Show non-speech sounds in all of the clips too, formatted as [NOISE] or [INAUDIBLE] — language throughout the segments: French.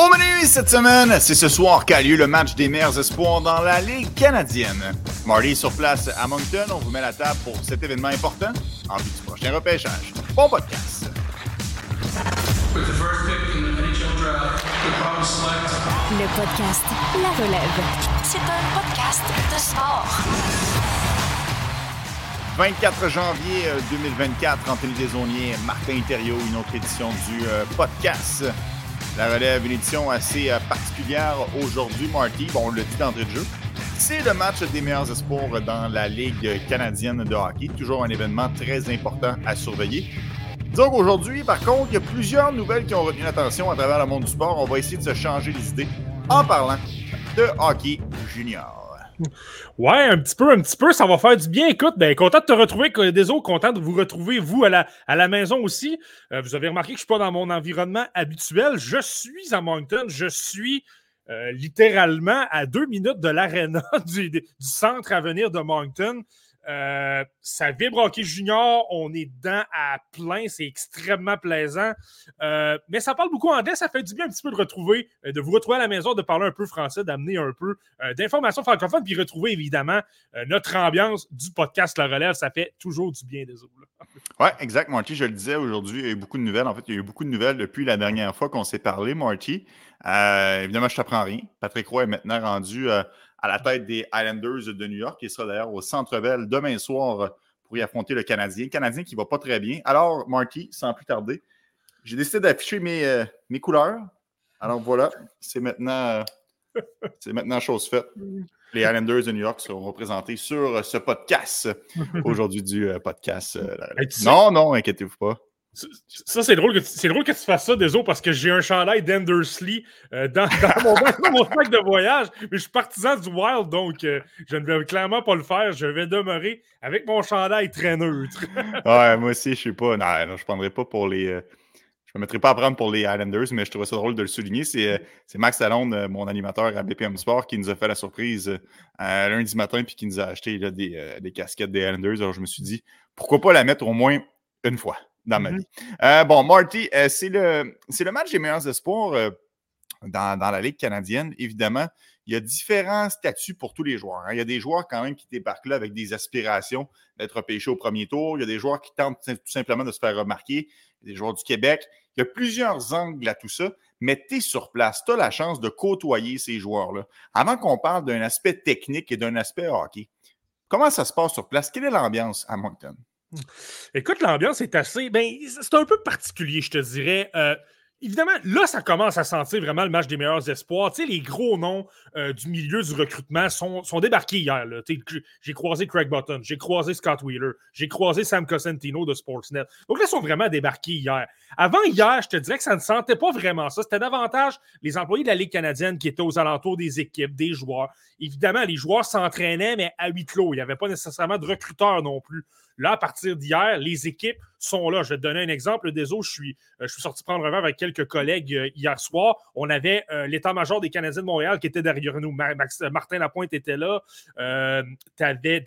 Au menu cette semaine, c'est ce soir qu'a lieu le match des meilleurs espoirs dans la Ligue canadienne. Marty sur place à Moncton, on vous met la table pour cet événement important en vue du prochain repêchage. Bon podcast! Le podcast La Relève. C'est un podcast de sport. 24 janvier 2024, Anthony Desauniers, Martin Thériault, une autre édition du euh, podcast. La relève, une édition assez euh, particulière aujourd'hui, Marty. Bon, on le dit d'entrée de jeu. C'est le match des meilleurs espoirs dans la Ligue canadienne de hockey. Toujours un événement très important à surveiller. Disons qu'aujourd'hui, par contre, il y a plusieurs nouvelles qui ont retenu l'attention à travers le monde du sport. On va essayer de se changer les idées en parlant de hockey junior. Ouais, un petit peu, un petit peu, ça va faire du bien. Écoute, ben, content de te retrouver, désolé, content de vous retrouver, vous, à la, à la maison aussi. Euh, vous avez remarqué que je ne suis pas dans mon environnement habituel. Je suis à Moncton, je suis euh, littéralement à deux minutes de l'aréna [LAUGHS] du, du, centre à venir de Moncton. Euh, ça vibre hockey junior, on est dedans à plein, c'est extrêmement plaisant. Euh, mais ça parle beaucoup anglais, ça fait du bien un petit peu de retrouver, euh, de vous retrouver à la maison, de parler un peu français, d'amener un peu d'informations francophones, puis retrouver évidemment notre ambiance du podcast La Relève. Ça fait toujours du bien, désolé. [LAUGHS] Oui, exact, Marty. Je le disais aujourd'hui, il y a eu beaucoup de nouvelles. En fait, il y a eu beaucoup de nouvelles depuis la dernière fois qu'on s'est parlé, Marty. évidemment, je t'apprends rien. Patrick Roy est maintenant rendu à la tête des Islanders de New York, qui sera d'ailleurs au Centre Bell demain soir pour y affronter le Canadien. Le Canadien qui ne va pas très bien. Alors, Marty, sans plus tarder, j'ai décidé d'afficher mes, euh, mes couleurs. Alors voilà, c'est maintenant, euh, c'est maintenant chose faite. Les Islanders de New York seront représentés sur ce podcast [LAUGHS] aujourd'hui du euh, podcast. non, non, inquiétez-vous pas. Ça, c'est drôle, que tu, drôle que tu fasses ça, désolé, parce que j'ai un chandail d'Endersley euh, [LAUGHS] dans, mon, sac de voyage, mais je suis partisan du Wild, donc euh, je ne vais clairement pas le faire. Je vais demeurer avec mon chandail très neutre. [LAUGHS] ouais, moi aussi, je ne sais pas. Non, je ne prendrai pas pour les. Euh, je me mettrai pas à prendre pour les Islanders, mais je trouve ça drôle de le souligner. C'est Max Lalonde, mon animateur à BPM Sport, qui nous a fait la surprise lundi matin puis qui nous a acheté des, des casquettes des Islanders. Alors, je me suis dit, pourquoi pas la mettre au moins une fois? Dans ma mmh vie. Euh, bon, Marty, euh, c'est le, le match des meilleurs espoirs euh, dans, la Ligue canadienne. Évidemment, il y a différents statuts pour tous les joueurs. Hein. Il y a des joueurs quand même qui débarquent là avec des aspirations d'être pêchés au premier tour. Il y a des joueurs qui tentent tout simplement de se faire remarquer. Il y a des joueurs du Québec. Il y a plusieurs angles à tout ça, mais tu es sur place. Tu as la chance de côtoyer ces joueurs-là. Avant qu'on parle d'un aspect technique et d'un aspect hockey, comment ça se passe sur place? Quelle est l'ambiance à Moncton? Écoute, l'ambiance est assez. Ben, c'est un peu particulier, je te dirais. Euh, évidemment, là, ça commence à sentir vraiment le match des meilleurs espoirs. Tu sais, les gros noms euh, du milieu du recrutement sont, sont débarqués hier. J'ai croisé Craig Button, j'ai croisé Scott Wheeler, j'ai croisé Sam Cosentino de Sportsnet. Donc là, ils sont vraiment débarqués hier. Avant hier, je te dirais que ça ne sentait pas vraiment ça. C'était davantage les employés de la Ligue canadienne qui étaient aux alentours des équipes, des joueurs. Évidemment, les joueurs s'entraînaient, mais à huis clos. Il n'y avait pas nécessairement de recruteurs non plus. Là, à partir d'hier, les équipes sont là. Je vais te donner un exemple. Des je suis, euh, je suis sorti prendre un verre avec quelques collègues euh, hier soir. On avait euh, l'état-major des Canadiens de Montréal qui était derrière nous. Martin Lapointe était là. avais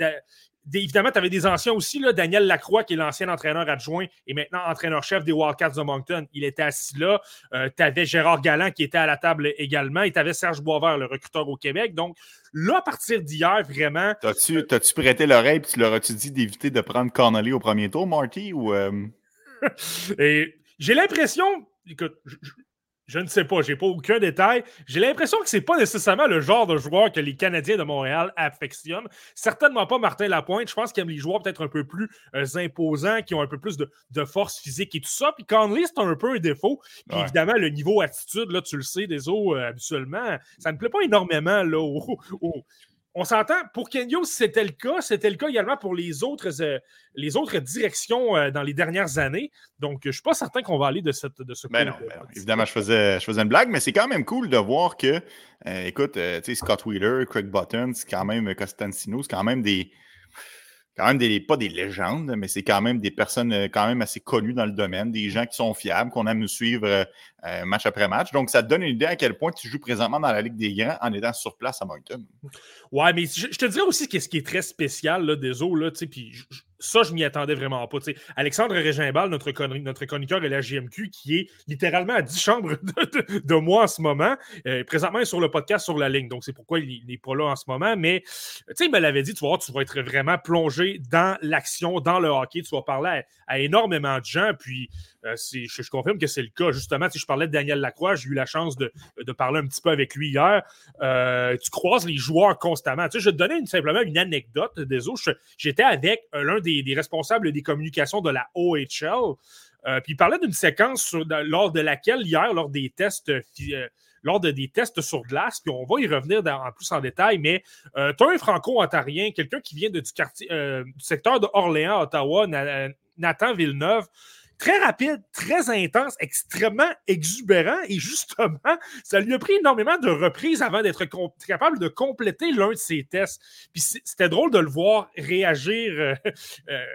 évidemment, tu avais des anciens aussi. Là, Daniel Lacroix, qui est l'ancien entraîneur adjoint et maintenant entraîneur-chef des Wildcats de Moncton. Il était assis là. Euh, tu avais Gérard Galland qui était à la table également. Et tu avais Serge Boisvert, le recruteur au Québec. Donc, là, à partir d'hier, vraiment. T'as-tu prêté l'oreille et tu leur as-tu dit d'éviter de prendre Connolly au premier tour, Marty? Ou, euh? [LAUGHS] et j'ai l'impression. Écoute, je ne sais pas, j'ai pas aucun détail. J'ai l'impression que c'est pas nécessairement le genre de joueur que les Canadiens de Montréal affectionnent. Certainement pas Martin Lapointe. Je pense qu'il aime les joueurs peut-être un peu plus euh, imposants, qui ont un peu plus de, force physique et tout ça. Puis Conley, c'est un peu un défaut. Puis évidemment, le niveau attitude, là, tu le sais, des eaux, euh, habituellement, ça ne plaît pas énormément là, on s'entend, pour Kenyo, c'était le cas. C'était le cas également pour les autres, euh, les autres directions euh, dans les dernières années. Donc, je ne suis pas certain qu'on va aller de, cette, de ce ben non, ben Évidemment, je faisais, je faisais une blague, mais c'est quand même cool de voir que, euh, écoute, tu sais, Scott Wheeler, Craig Button, c'est quand même Costancino, c'est quand même des, quand même des, pas des légendes, mais c'est quand même des personnes euh, quand même assez connues dans le domaine, des gens qui sont fiables, qu'on aime nous suivre euh, euh, match après match. Donc, ça te donne une idée à quel point tu joues présentement dans la Ligue des Grands en étant sur place à Moncton. Ouais, mais je, te dirais aussi ce qui est très spécial là, des eaux, là, puis ça, je m'y attendais vraiment pas. Alexandre Régimbal, notre, notre chroniqueur et la GMQ, qui est littéralement à 10 chambres de, moi en ce moment, euh, présentement, il est sur le podcast sur la ligne. Donc, c'est pourquoi il n'est pas là en ce moment. Mais il me l'avait dit, tu vois, tu vas être vraiment plongé dans l'action, dans le hockey. Tu vas parler à, énormément de gens. Puis, euh, je, confirme que c'est le cas. Justement, si je parlais de Daniel Lacroix, j'ai eu la chance de, parler un petit peu avec lui hier. Euh, tu croises les joueurs constamment. Tu sais, je vais te donner simplement une anecdote. Désolé, j'étais avec l'un des, responsables des communications de la OHL. Euh, puis il parlait d'une séquence lors de laquelle, hier, lors des tests, lors de des tests sur glace, puis on va y revenir en plus en détail, mais tu as un franco-ontarien, quelqu'un qui vient du, quartier, du secteur de Orléans, Ottawa, Nathan Villeneuve, très rapide, très intense, extrêmement exubérant. Et justement, ça lui a pris énormément de reprises avant d'être capable de compléter l'un de ses tests. Puis c'était drôle de le voir réagir. Euh, euh,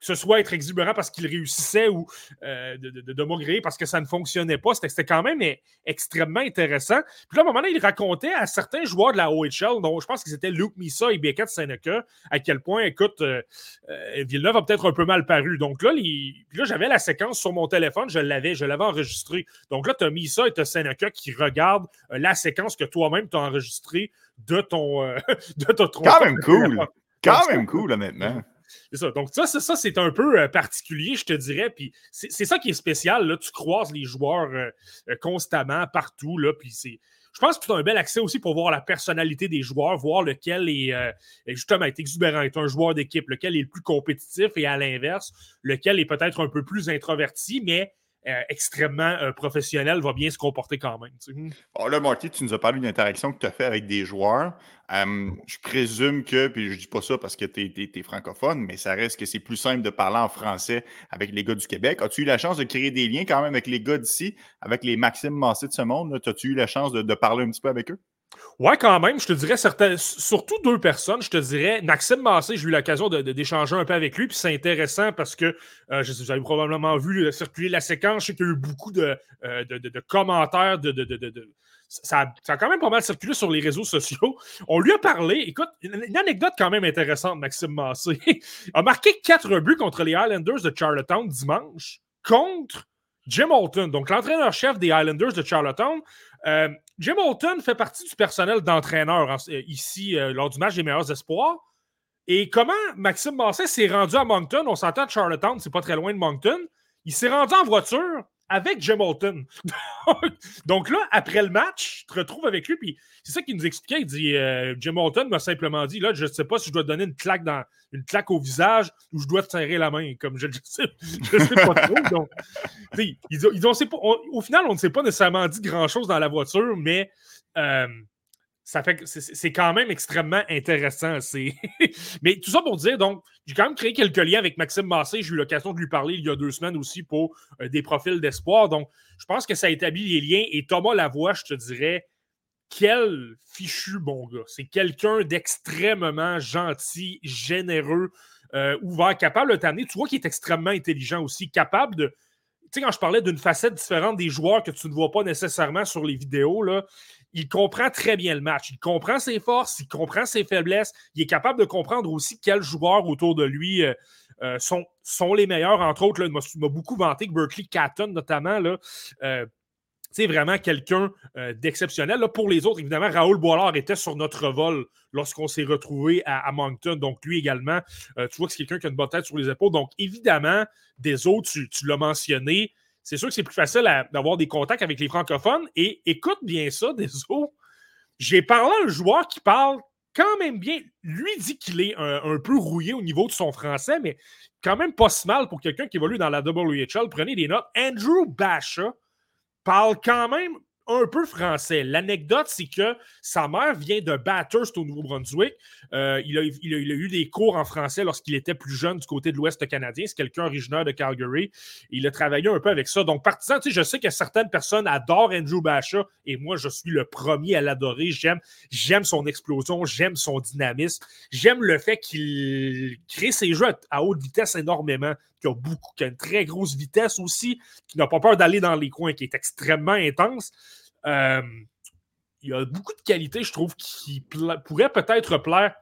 que ce soit être exubérant parce qu'il réussissait ou euh, de, de, de parce que ça ne fonctionnait pas. C'était quand même extrêmement intéressant. Puis là, à un moment donné, il racontait à certains joueurs de la OHL, dont je pense qu'ils étaient Luke Missa et Beckett Seneca, à quel point, écoute, euh, euh, Villeneuve a peut-être un peu mal paru. Donc là, là j'avais la séquence sur mon téléphone, je l'avais, je l'avais enregistré. Donc là, tu as Missa et tu as Seneca qui regardent la séquence que toi-même tu as enregistrée de ton, [LAUGHS] de ton Quand même cool! [LAUGHS] Quand même cool, honnêtement. C'est ça. Donc, ça, ça c'est un peu euh, particulier, je te dirais. Puis c'est ça qui est spécial. Là. Tu croises les joueurs euh, euh, constamment, partout. Là, puis c'est. Je pense que tu as un bel accès aussi pour voir la personnalité des joueurs, voir lequel est justement exubérant, est un joueur d'équipe, lequel est le plus compétitif et à l'inverse, lequel est peut-être un peu plus introverti, mais euh, extrêmement euh, professionnel va bien se comporter quand même. Bon, là, Marty, tu nous as parlé d'une interaction que tu as fait avec des joueurs. je présume que, puis je dis pas ça parce que tu es, francophone, mais ça reste que c'est plus simple de parler en français avec les gars du Québec. As-tu eu la chance de créer des liens quand même avec les gars d'ici, avec les Maxime Massé de ce monde? As-tu eu la chance de parler un petit peu avec eux? Ouais, quand même, je te dirais surtout deux personnes, je te dirais. Maxime Massé, j'ai eu l'occasion d'échanger un peu avec lui, puis c'est intéressant parce que euh, vous avez probablement vu circuler la séquence, je sais qu'il y a eu beaucoup de, euh, commentaires, de, ça, a, quand même pas mal circulé sur les réseaux sociaux. [LAUGHS] On lui a parlé, écoute, une, anecdote quand même intéressante, Maxime Massé. [LAUGHS] a marqué quatre buts contre les Highlanders de Charlottetown dimanche contre Jim Holton, donc l'entraîneur-chef des Highlanders de Charlottetown. Euh, Jim Holton fait partie du personnel d'entraîneur euh, ici euh, lors du match des meilleurs espoirs. Et comment Maxime Massé s'est rendu à Moncton? On s'entend de Charlottetown, c'est pas très loin de Moncton. Il s'est rendu en voiture avec Jim Holton. [LAUGHS] Donc là, après le match, tu te retrouves avec lui, puis c'est ça qu'il nous expliquait. Il dit euh, Jim m'a simplement dit là, je ne sais pas si je dois te donner une claque dans une claque au visage ou je dois te serrer la main. Comme je ne [LAUGHS] sais, sais, pas trop. Donc, ils, ils ont, pas, au final, on ne s'est pas nécessairement dit grand-chose dans la voiture, mais euh, ça fait c'est quand même extrêmement intéressant. [LAUGHS] Mais tout ça pour dire, donc, j'ai quand même créé quelques liens avec Maxime Massé. J'ai eu l'occasion de lui parler il y a deux semaines aussi pour euh, des profils d'espoir. Donc, je pense que ça a établi les liens. Et Thomas Lavoie, je te dirais, quel fichu bon gars. C'est quelqu'un d'extrêmement gentil, généreux, euh, ouvert, capable de t'amener. Tu vois qu'il est extrêmement intelligent aussi, capable de tu sais, quand je parlais d'une facette différente des joueurs que tu ne vois pas nécessairement sur les vidéos, là, il comprend très bien le match. Il comprend ses forces, il comprend ses faiblesses. Il est capable de comprendre aussi quels joueurs autour de lui euh, euh, sont, les meilleurs. Entre autres, il m'a beaucoup vanté que Berkeley Catton, notamment, là, euh, c'est vraiment quelqu'un d'exceptionnel. Pour les autres, évidemment, Raoul Boilard était sur notre vol lorsqu'on s'est retrouvé à, Moncton. Donc, lui également, tu vois que c'est quelqu'un qui a une bonne tête sur les épaules. Donc, évidemment, des autres, tu l'as mentionné, c'est sûr que c'est plus facile d'avoir des contacts avec les francophones. Et écoute bien ça, [LAUGHS] des. J'ai parlé à un joueur qui parle quand même bien. Lui dit qu'il est un, peu rouillé au niveau de son français, mais quand même pas mal pour quelqu'un qui évolue dans la WHL. Prenez des notes. Andrew Basha parle quand même un peu français. L'anecdote, c'est que sa mère vient de Bathurst au Nouveau-Brunswick. Euh, il, a, eu des cours en français lorsqu'il était plus jeune du côté de l'Ouest canadien. C'est quelqu'un originaire de Calgary. Il a travaillé un peu avec ça. Donc, partisan, je sais que certaines personnes adorent Andrew Basha et moi, je suis le premier à l'adorer. J'aime, j'aime son explosion, j'aime son dynamisme, j'aime le fait qu'il crée ses jeux à haute vitesse énormément, qui a beaucoup, qui a une très grosse vitesse aussi, qui n'a pas peur d'aller dans les coins, qui est extrêmement intense. Euh, il y a beaucoup de qualités, je trouve, qui pourraient peut-être plaire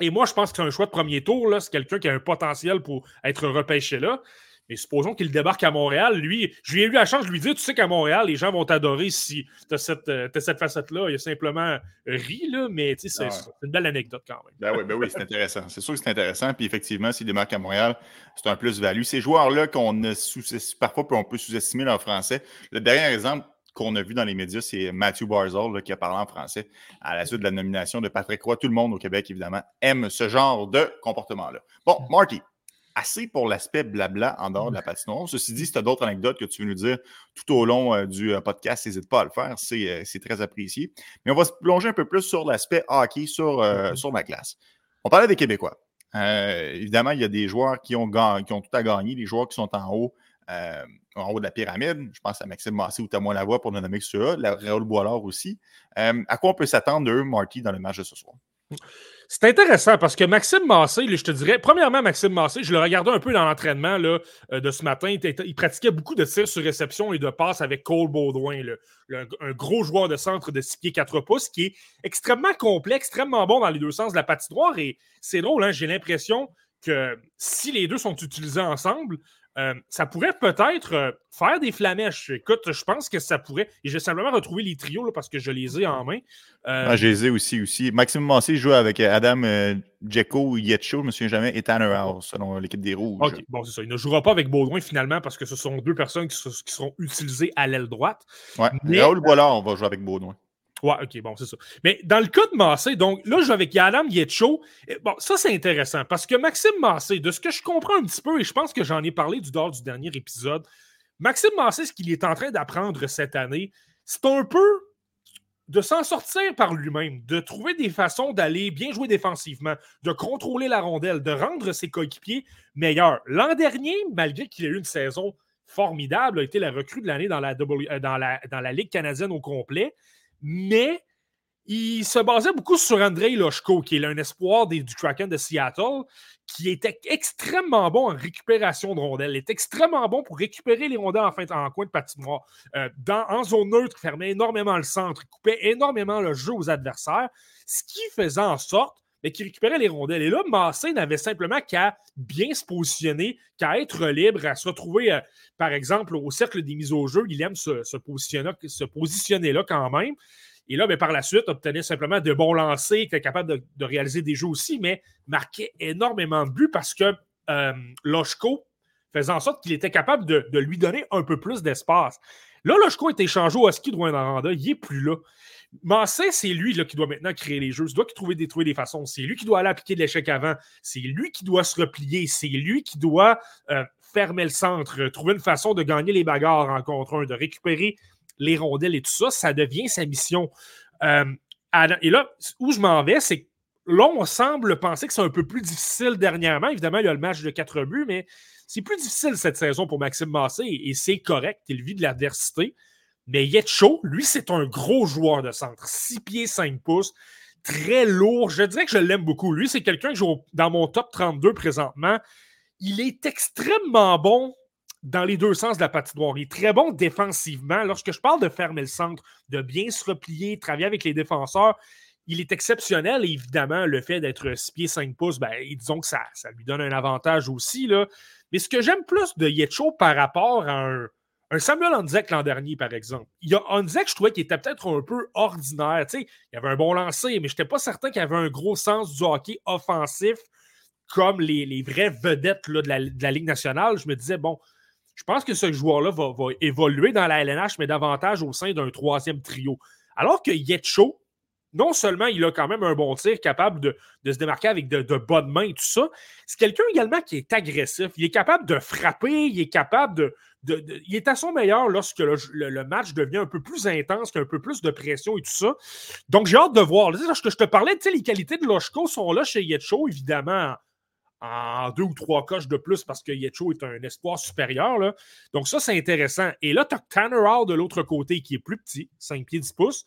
Et moi, je pense que c'est un choix de premier tour. C'est quelqu'un qui a un potentiel pour être repêché là. Mais supposons qu'il débarque à Montréal. Lui, je lui ai eu la chance de lui dire Tu sais qu'à Montréal, les gens vont t'adorer si tu as cette, euh, cette facette-là. Il a simplement ri, là, mais c'est ah une belle anecdote quand même. Ben oui, ben oui c'est intéressant. C'est sûr que c'est intéressant. Puis effectivement, s'il débarque à Montréal, c'est un plus-value. Ces joueurs-là qu'on a sous parfois on peut sous-estimer leur français. Le dernier exemple, qu'on a vu dans les médias, c'est Matthew Barzell qui a parlé en français à la suite de la nomination de Patrick Roy. Tout le monde au Québec, évidemment, aime ce genre de comportement-là. Bon, Marty, assez pour l'aspect blabla en dehors de la patinoire. Ceci dit, si tu as d'autres anecdotes que tu veux nous dire tout au long euh, du euh, podcast, n'hésite pas à le faire, euh, c'est très apprécié. Mais on va se plonger un peu plus sur l'aspect hockey sur, mm-hmm. sur ma classe. On parlait des Québécois. évidemment, il y a des joueurs qui ont, qui ont tout à gagner, des joueurs qui sont en haut en haut de la pyramide. Je pense à Maxime Massé ou Thomas Lavoie pour ne nommer que ceux-là, la Raoul Boilard aussi. Euh, à quoi on peut s'attendre d'eux, Marty, dans le match de ce soir? C'est intéressant parce que Maxime Massé, je te dirais, premièrement, Maxime Massé, je le regardais un peu dans l'entraînement euh, de ce matin. Il, pratiquait beaucoup de tirs sur réception et de passes avec Cole Baudouin, un gros joueur de centre de 6 pieds 4 pouces qui est extrêmement complet, extrêmement bon dans les deux sens de la patinoire. Et c'est drôle, hein, j'ai l'impression que si les deux sont utilisés ensemble, euh, ça pourrait peut-être euh, faire des flamèches. Écoute, je pense que ça pourrait. Et je vais simplement retrouver les trios parce que je les ai en main. Euh, ah, je les ai aussi. aussi. Maxime Massé joue avec Adam Djeko, Yetcho, je ne me souviens jamais, et Tanner House, selon l'équipe des Rouges. OK, bon, c'est ça. Il ne jouera pas avec Baudouin finalement parce que ce sont deux personnes qui, seront utilisées à l'aile droite. Ouais. Mais... Raoul Boilard, on va jouer avec Baudouin. Ouais, ok, bon, c'est ça. Mais dans le cas de Massé, donc là, je vais avec Yadam Yetcho. Bon, ça, c'est intéressant parce que Maxime Massé, de ce que je comprends un petit peu, et je pense que j'en ai parlé du dehors du dernier épisode, Maxime Massé, ce qu'il est en train d'apprendre cette année, c'est un peu de s'en sortir par lui-même, de trouver des façons d'aller bien jouer défensivement, de contrôler la rondelle, de rendre ses coéquipiers meilleurs. L'an dernier, malgré qu'il ait eu une saison formidable, a été la recrue de l'année dans la, euh, dans la Ligue canadienne au complet mais il se basait beaucoup sur Andrei Loshko, qui est un espoir du Kraken de Seattle, qui était extrêmement bon en récupération de rondelles. Il est extrêmement bon pour récupérer les rondelles en, fin, coin de patinoire. Euh, dans, en zone neutre, il fermait énormément le centre, il coupait énormément le jeu aux adversaires, ce qui faisait en sorte mais qui récupérait les rondelles. Et là, Massé n'avait simplement qu'à bien se positionner, qu'à être libre, à se retrouver, euh, par exemple, au cercle des mises au jeu. Il aime se, positionner, se positionner là quand même. Et là, ben, par la suite, obtenait simplement de bons lancers, était capable de, réaliser des jeux aussi, mais marquait énormément de buts parce que euh, faisait en sorte qu'il était capable de, lui donner un peu plus d'espace. Là, Loshko est échangé au ski de Rwanda, il n'est plus là. Massé, c'est lui qui doit maintenant créer les jeux. Il doit trouver des, trouver des façons. C'est lui qui doit aller appliquer de l'échec avant. C'est lui qui doit se replier. C'est lui qui doit euh, fermer le centre, trouver une façon de gagner les bagarres en contre un, de récupérer les rondelles et tout ça. Ça devient sa mission. Euh, et là, où je m'en vais, c'est que là, on semble penser que c'est un peu plus difficile dernièrement. Évidemment, il y a le match de quatre buts, mais c'est plus difficile cette saison pour Maxime Massé et, c'est correct. Il vit de l'adversité. Mais Yetcho, lui, c'est un gros joueur de centre. 6 pieds, 5 pouces. Très lourd. Je dirais que je l'aime beaucoup. Lui, c'est quelqu'un que j'ai dans mon top 32 présentement. Il est extrêmement bon dans les deux sens de la patinoire. Il est très bon défensivement. Lorsque je parle de fermer le centre, de bien se replier, travailler avec les défenseurs, il est exceptionnel. évidemment, le fait d'être 6 pieds 5 pouces, ben, disons que ça, lui donne un avantage aussi. Là. Mais ce que j'aime plus de Yetcho par rapport à un, un Samuel Onzek l'an dernier, par exemple. Il y a Onzek, je trouvais qu'il était peut-être un peu ordinaire. Il avait un bon lancer, mais je n'étais pas certain qu'il avait un gros sens du hockey offensif comme les, vraies vedettes de, la, de, la, Ligue nationale. Je me disais, bon, je pense que ce joueur-là va, évoluer dans la LNH, mais davantage au sein d'un troisième trio. Alors que Yetcho, non seulement il a quand même un bon tir, capable de, se démarquer avec de, bonnes mains et tout ça, c'est quelqu'un également qui est agressif. Il est capable de frapper, il est capable de. Il est à son meilleur lorsque le, match devient un peu plus intense, qu'il y a un peu plus de pression et tout ça. Donc j'ai hâte de voir. Lorsque je te parlais, les qualités de Loshko sont là chez Yetcho, évidemment, en deux ou trois coches de plus parce que Yetcho est un espoir supérieur. Donc ça, c'est intéressant. Et là, tu as Tanner de l'autre côté qui est plus petit, 5 pieds 10 pouces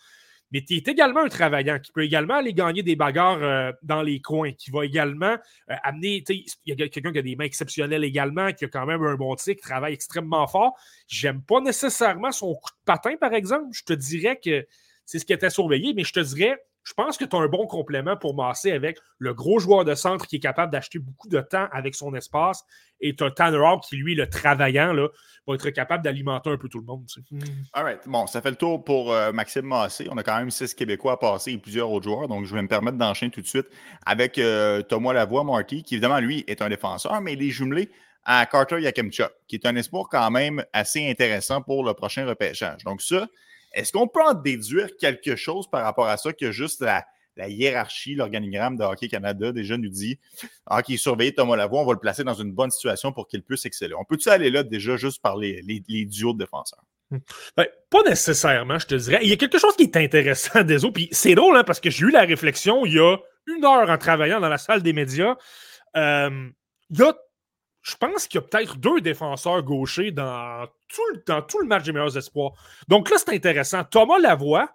mais tu es également un travaillant qui peut également aller gagner des bagarres euh, dans les coins, qui va également euh, amener. Il y a quelqu'un qui a des mains exceptionnelles également, qui a quand même un bon tir, qui travaille extrêmement fort. J'aime pas nécessairement son coup de patin, par exemple. Je te dirais que c'est ce qui était surveillé, mais je te dirais je pense que tu as un bon complément pour masser avec le gros joueur de centre qui est capable d'acheter beaucoup de temps avec son espace et tu as Tanner Hawk qui, lui, le travaillant, là, va être capable d'alimenter un peu tout le monde. Hmm. All right. Bon, ça fait le tour pour euh, Maxime Massé. On a quand même six Québécois à passer et plusieurs autres joueurs. Donc, je vais me permettre d'enchaîner tout de suite avec euh, Thomas Lavoie, Marty, qui évidemment, lui, est un défenseur, mais il est jumelé à Carter Yakemchuk, qui est un espoir quand même assez intéressant pour le prochain repêchage. Donc, ça, est-ce qu'on peut en déduire quelque chose par rapport à ça que juste la, hiérarchie, l'organigramme de Hockey Canada déjà nous dit? Ah, qui surveille Thomas Lavoie, on va le placer dans une bonne situation pour qu'il puisse exceller. On peut-tu aller là déjà juste par les, duos de défenseurs? Hmm. Ben, pas nécessairement, je te dirais. Il y a quelque chose qui est intéressant [LAUGHS] des puis c'est drôle hein, parce que j'ai eu la réflexion il y a une heure en travaillant dans la salle des médias. Euh, il y a je pense qu'il y a peut-être deux défenseurs gauchers dans tout, le, dans tout le match des meilleurs espoirs. Donc là, c'est intéressant. Thomas Lavoie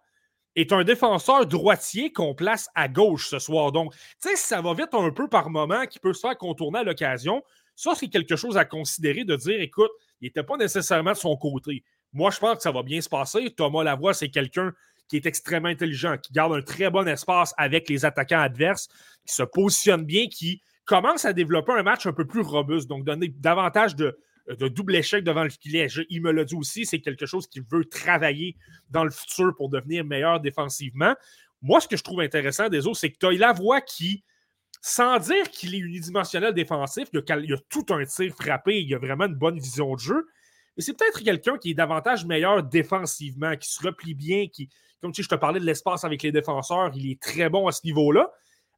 est un défenseur droitier qu'on place à gauche ce soir. Donc, tu sais, ça va vite un peu par moment, qui peut se faire contourner à l'occasion. Ça, c'est quelque chose à considérer de dire, écoute, il n'était pas nécessairement de son côté. Moi, je pense que ça va bien se passer. Thomas Lavoie, c'est quelqu'un qui est extrêmement intelligent, qui garde un très bon espace avec les attaquants adverses, qui se positionne bien, qui commence à développer un match un peu plus robuste, donc donner davantage de, double échec devant le filet. il me l'a dit aussi, c'est quelque chose qu'il veut travailler dans le futur pour devenir meilleur défensivement. Moi, ce que je trouve intéressant des autres, c'est que tu as la voix qui, sans dire qu'il est unidimensionnel défensif, il y, a, tout un tir frappé, il y a vraiment une bonne vision de jeu. Mais c'est peut-être quelqu'un qui est davantage meilleur défensivement, qui se replie bien, qui, comme tu sais, je te parlais de l'espace avec les défenseurs, il est très bon à ce niveau-là.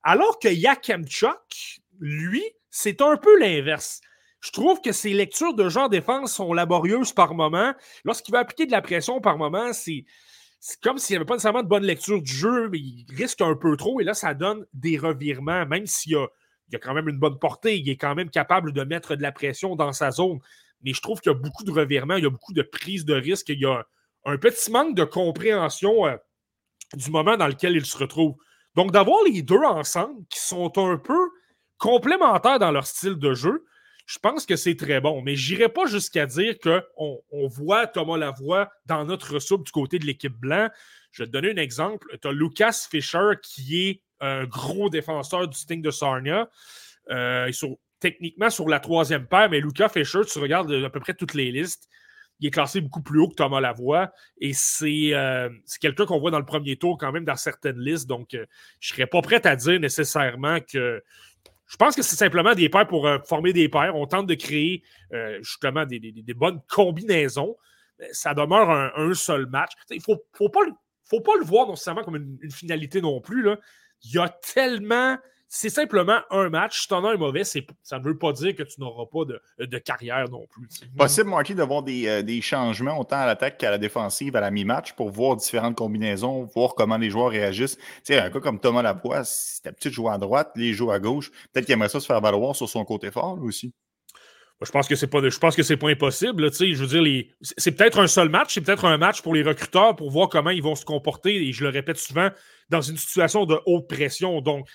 Alors que Yakemchuk, lui, c'est un peu l'inverse. Je trouve que ses lectures de gens défense sont laborieuses par moment. Lorsqu'il va appliquer de la pression par moment, c'est comme s'il n'y avait pas nécessairement de bonne lecture du jeu, mais il risque un peu trop. Et là, ça donne des revirements, même s'il y a, a quand même une bonne portée. Il est quand même capable de mettre de la pression dans sa zone. Mais je trouve qu'il y a beaucoup de revirements, il y a beaucoup de prise de risque. Il y a un petit manque de compréhension euh, du moment dans lequel il se retrouve. Donc, d'avoir les deux ensemble qui sont un peu complémentaires dans leur style de jeu, je pense que c'est très bon. Mais je n'irai pas jusqu'à dire qu'on on voit Thomas Lavoie dans notre soupe du côté de l'équipe blanc. Je vais te donner un exemple. Tu as Lucas Fischer qui est un gros défenseur du Sting de Sarnia. Euh, techniquement sur la troisième paire, mais Lucas Fischer, tu regardes à peu près toutes les listes, il est classé beaucoup plus haut que Thomas Lavoie. Et c'est euh, quelqu'un qu'on voit dans le premier tour quand même dans certaines listes. Donc, euh, je ne serais pas prêt à dire nécessairement que je pense que c'est simplement des paires pour euh, former des paires. On tente de créer euh, justement des, bonnes combinaisons. Ça demeure un, seul match. Il ne faut, pas, faut pas le voir non seulement comme une, finalité non plus. Là. Il y a tellement c'est simplement un match. Si tu en as un mauvais, ça ne veut pas dire que tu n'auras pas de, carrière non plus. Possible, Marty, d'avoir des, euh, des, changements autant à l'attaque qu'à la défensive à la mi-match pour voir différentes combinaisons, voir comment les joueurs réagissent. Un cas comme Thomas Lapois, si t'as petit jouer à droite, les jouer à gauche, peut-être qu'il aimerait ça se faire valoir sur son côté fort, aussi. Je pense que c'est pas, je pense que c'est pas impossible. je veux dire, c'est peut-être un seul match, c'est peut-être un match pour les recruteurs pour voir comment ils vont se comporter. Et je le répète souvent, dans une situation de haute pression. Donc,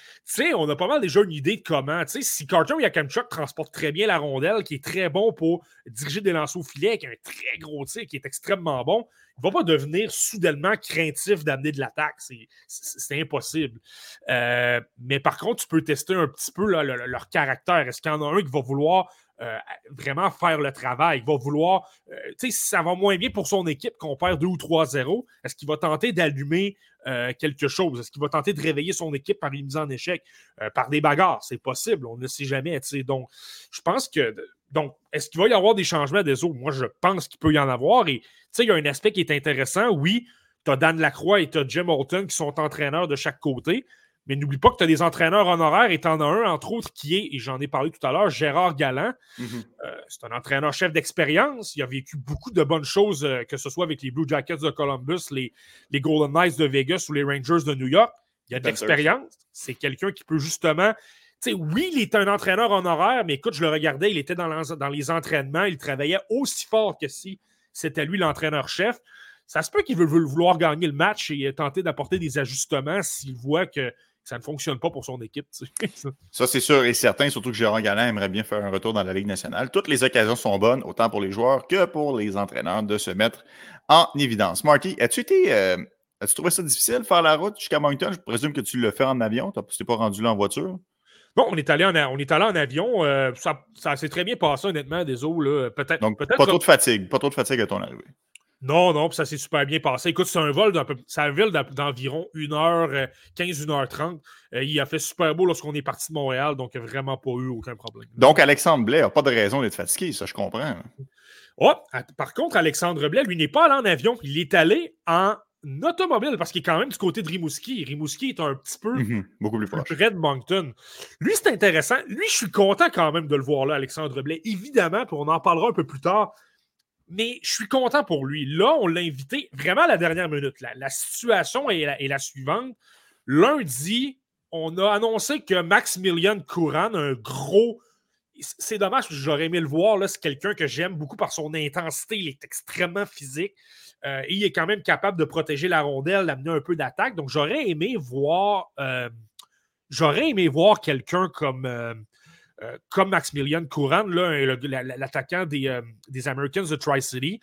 on a pas mal déjà une idée de comment. Si Carter Yakamchuk transporte très bien la rondelle, qui est très bon pour diriger des lancers au filet, avec un très gros tir qui est extrêmement bon, il ne va pas devenir soudainement craintif d'amener de l'attaque. C'est impossible. Euh, mais par contre, tu peux tester un petit peu leur caractère. Est-ce qu'il y en a un qui va vouloir euh, vraiment faire le travail. Il va vouloir, euh, tu sais, si ça va moins bien pour son équipe qu'on perd 2 ou 3-0, est-ce qu'il va tenter d'allumer euh, quelque chose? Est-ce qu'il va tenter de réveiller son équipe par une mise en échec, par des bagarres? C'est possible, on ne sait jamais. Donc, je pense que. Donc, est-ce qu'il va y avoir des changements des autres? Moi, je pense qu'il peut y en avoir. Et, tu sais, il y a un aspect qui est intéressant. Oui, tu as Dan Lacroix et tu as Jim Holton qui sont entraîneurs de chaque côté. Mais n'oublie pas que tu as des entraîneurs honoraires et tu en as un, entre autres, qui est, et j'en ai parlé tout à l'heure, Gérard Galland. Mhm. Euh, c'est un entraîneur-chef d'expérience. Il a vécu beaucoup de bonnes choses, euh, que ce soit avec les Blue Jackets de Columbus, les, les Golden Knights de Vegas ou les Rangers de New York. Il a de l'expérience. C'est quelqu'un qui peut justement. sais, oui, il est un entraîneur honoraire, mais écoute, je le regardais, il était dans, dans les entraînements, il travaillait aussi fort que si c'était lui l'entraîneur-chef. Ça se peut qu'il veut vouloir gagner le match et tenter d'apporter des ajustements s'il voit que ça ne fonctionne pas pour son équipe. [LAUGHS] ça, c'est sûr et certain, surtout que Jérôme Galland aimerait bien faire un retour dans la Ligue nationale. Toutes les occasions sont bonnes, autant pour les joueurs que pour les entraîneurs, de se mettre en évidence. Marty, as-tu été euh, As-tu trouvé ça difficile de faire la route jusqu'à Moncton? Je présume que tu le fais en avion. Tu n'es pas rendu là en voiture? Non, on est allé en, on est allé en avion. Euh, ça, ça s'est très bien passé, honnêtement, des eaux. Peut-être, Donc, pas trop de fatigue. Pas trop de fatigue à ton arrivée. Non, non, ça s'est super bien passé. Écoute, c'est un vol d'environ 1h15, 1h30. Euh, il a fait super beau lorsqu'on est parti de Montréal, donc il n'y a vraiment pas eu aucun problème. Donc, Alexandre Blais n'a pas de raison d'être fatigué, ça, je comprends. Oh, par contre, Alexandre Blais, lui, n'est pas allé en avion. Il est allé en automobile parce qu'il est quand même du côté de Rimouski. Rimouski est un petit peu mhm, beaucoup plus, près de Moncton. Lui, c'est intéressant. Lui, je suis content quand même de le voir là, Alexandre Blais. Évidemment, puis on en parlera un peu plus tard. Mais je suis content pour lui. Là, on l'a invité vraiment à la dernière minute. La, situation est la, suivante. Lundi, on a annoncé que Maximilian Couran, un gros. C'est dommage, j'aurais aimé le voir. C'est quelqu'un que j'aime beaucoup par son intensité. Il est extrêmement physique. Euh, et il est quand même capable de protéger la rondelle, d'amener un peu d'attaque. Donc, j'aurais aimé voir. Euh, j'aurais aimé voir quelqu'un comme. Euh, euh, comme Maximilian Courant, l'attaquant des, euh, des, Americans de Tri-City.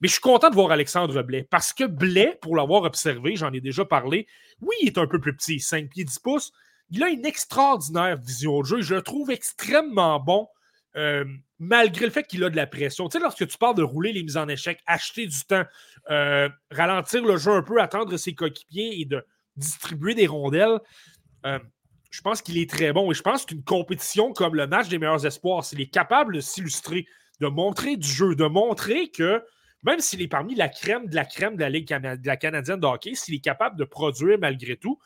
Mais je suis content de voir Alexandre Blais parce que Blais, pour l'avoir observé, j'en ai déjà parlé, oui, il est un peu plus petit, 5 pieds 10 pouces. Il a une extraordinaire vision de jeu. Je le trouve extrêmement bon, euh, malgré le fait qu'il a de la pression. Tu sais, lorsque tu parles de rouler les mises en échec, acheter du temps, ralentir le jeu un peu, attendre ses coéquipiers et de distribuer des rondelles, je pense qu'il est très bon. Et je pense qu'une compétition comme le match des meilleurs espoirs, s'il est capable de s'illustrer, de montrer du jeu, de montrer que même s'il est parmi la crème de la crème de la Ligue canadienne de hockey, s'il est capable de produire malgré tout,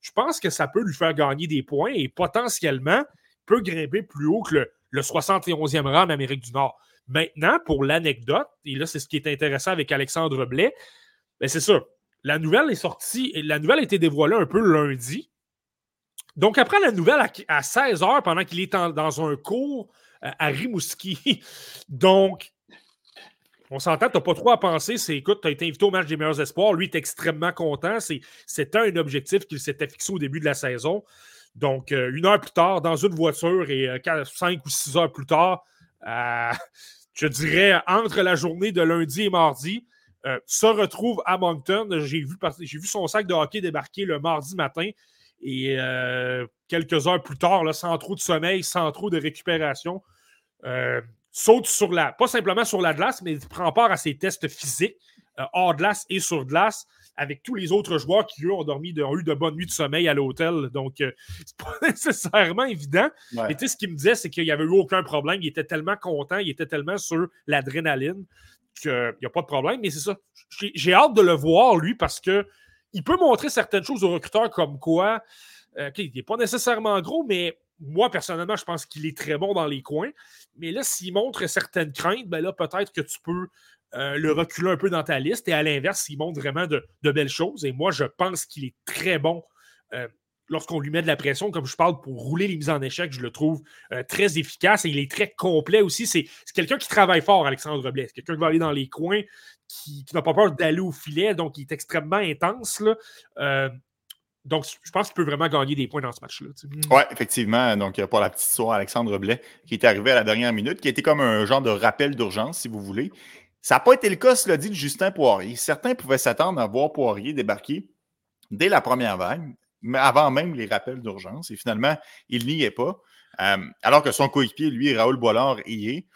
je pense que ça peut lui faire gagner des points et potentiellement peut grimper plus haut que le, 71e rang en Amérique du Nord. Maintenant, pour l'anecdote, et là, c'est ce qui est intéressant avec Alexandre Blais, ben c'est ça. La nouvelle est sortie, la nouvelle a été dévoilée un peu lundi. Donc, après la nouvelle à, 16 h pendant qu'il est dans un cours euh, à Rimouski. [LAUGHS] Donc, on s'entend, tu n'as pas trop à penser. C'est écoute, tu as été invité au match des meilleurs espoirs. Lui, est extrêmement content. C'était un objectif qu'il s'était fixé au début de la saison. Donc, euh, une heure plus tard, dans une voiture et euh, cinq ou six heures plus tard, [LAUGHS] je dirais entre la journée de lundi et mardi, se retrouve à Moncton. J'ai vu, vu son sac de hockey débarquer le mardi matin. Et euh, quelques heures plus tard, là, sans trop de sommeil, sans trop de récupération, euh, saute sur la, pas simplement sur la glace, mais prend part à ses tests physiques, euh, hors glace et sur glace, avec tous les autres joueurs qui, eux, ont, dormi ont eu de bonnes nuits de sommeil à l'hôtel. Donc, [LAUGHS] c'est pas nécessairement évident. Mais tu sais, ce qu'il me disait, c'est qu'il n'y avait eu aucun problème. Il était tellement content, il était tellement sur l'adrénaline qu'il n'y a pas de problème. Mais c'est ça. J'ai hâte de le voir, lui, parce que il peut montrer certaines choses aux recruteurs comme quoi, euh, il n'est pas nécessairement gros, mais moi, personnellement, je pense qu'il est très bon dans les coins. Mais là, s'il montre certaines craintes, ben là, peut-être que tu peux euh, le reculer un peu dans ta liste. Et à l'inverse, s'il montre vraiment de, belles choses, et moi, je pense qu'il est très bon euh, lorsqu'on lui met de la pression, comme je parle, pour rouler les mises en échec, je le trouve très efficace et il est très complet aussi. C'est quelqu'un qui travaille fort, Alexandre Blais. C'est quelqu'un qui va aller dans les coins, qui, n'a pas peur d'aller au filet, donc il est extrêmement intense. Euh, donc, je pense qu'il peut vraiment gagner des points dans ce match-là. Oui, effectivement. Donc, pour la petite soirée, Alexandre Blais, qui est arrivé à la dernière minute, qui été comme un genre de rappel d'urgence, si vous voulez. Ça n'a pas été le cas, cela dit, de Justin Poirier. Certains pouvaient s'attendre à voir Poirier débarquer dès la première vague, avant même les rappels d'urgence. Et finalement, il n'y est pas. Euh, alors que son coéquipier, lui, Raoul Bollard, y est.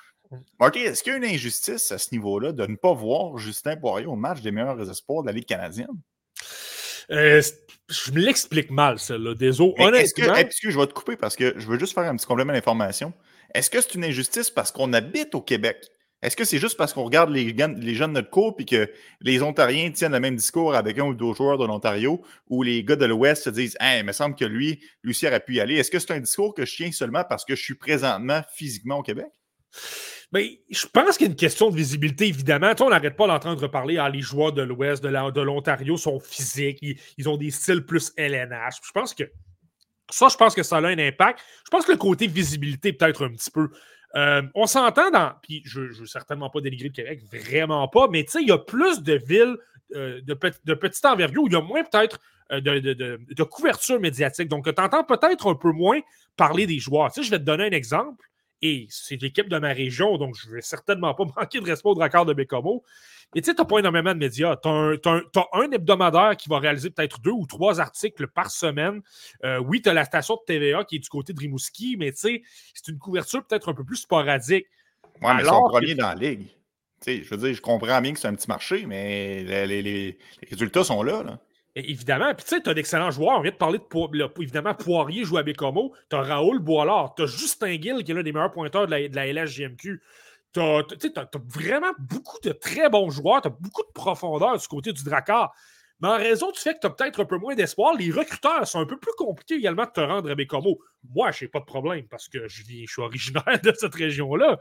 Marty, est-ce qu'il y a une injustice à ce niveau-là de ne pas voir Justin Poirier au match des meilleurs espoirs de la Ligue canadienne? Euh, je me l'explique mal, celle-là. Désolé. Honnêtement. Excuse, je vais te couper parce que je veux juste faire un petit complément d'information. Est-ce que c'est une injustice parce qu'on habite au Québec? Est-ce que c'est juste parce qu'on regarde les, jeunes de notre cours et que les Ontariens tiennent le même discours avec un ou deux joueurs de l'Ontario ou les gars de l'Ouest se disent hey, il me semble que lui, Lucie aurait pu y aller. Est-ce que c'est un discours que je tiens seulement parce que je suis présentement physiquement au Québec? Ben, je pense qu'il y a une question de visibilité, évidemment. on n'arrête pas d'entendre parler, ah, les joueurs de l'Ouest, de l'Ontario sont physiques, ils, ont des styles plus LNH. Je pense que ça, je pense que ça a un impact. Je pense que le côté visibilité, peut-être un petit peu. Euh, on s'entend dans. Puis je ne veux certainement pas dénigrer le Québec, vraiment pas, mais tu sais, il y a plus de villes euh, de, de, petite envergure où il y a moins peut-être euh, de, couverture médiatique. Donc, tu entends peut-être un peu moins parler des joueurs. Tu sais, je vais te donner un exemple et c'est l'équipe de ma région, donc je ne vais certainement pas [LAUGHS] manquer de respect au Dracard de Bécomo. Mais tu sais, tu n'as pas énormément de médias. Tu as, un hebdomadaire qui va réaliser peut-être deux ou trois articles par semaine. Euh, oui, tu as la station de TVA qui est du côté de Rimouski, mais tu sais, c'est une couverture peut-être un peu plus sporadique. Oui, mais ils sont premiers dans la ligue. sais, je veux dire, je comprends bien que c'est un petit marché, mais les, résultats sont là. là. Évidemment. Puis tu sais, tu as d'excellents joueurs. On vient de parler de évidemment Poirier joue à Bécomo. Tu as Raoul Boilard. Tu as Justin Gill qui est l'un des meilleurs pointeurs de la, de la LHJMQ. Tu as, vraiment beaucoup de très bons joueurs. Tu as beaucoup de profondeur du côté du Drakkar. Mais en raison du fait que tu as peut-être un peu moins d'espoir, les recruteurs sont un peu plus compliqués également de te rendre à Bécomo. Moi, je n'ai pas de problème parce que je, viens, je suis originaire [LAUGHS] de cette région-là.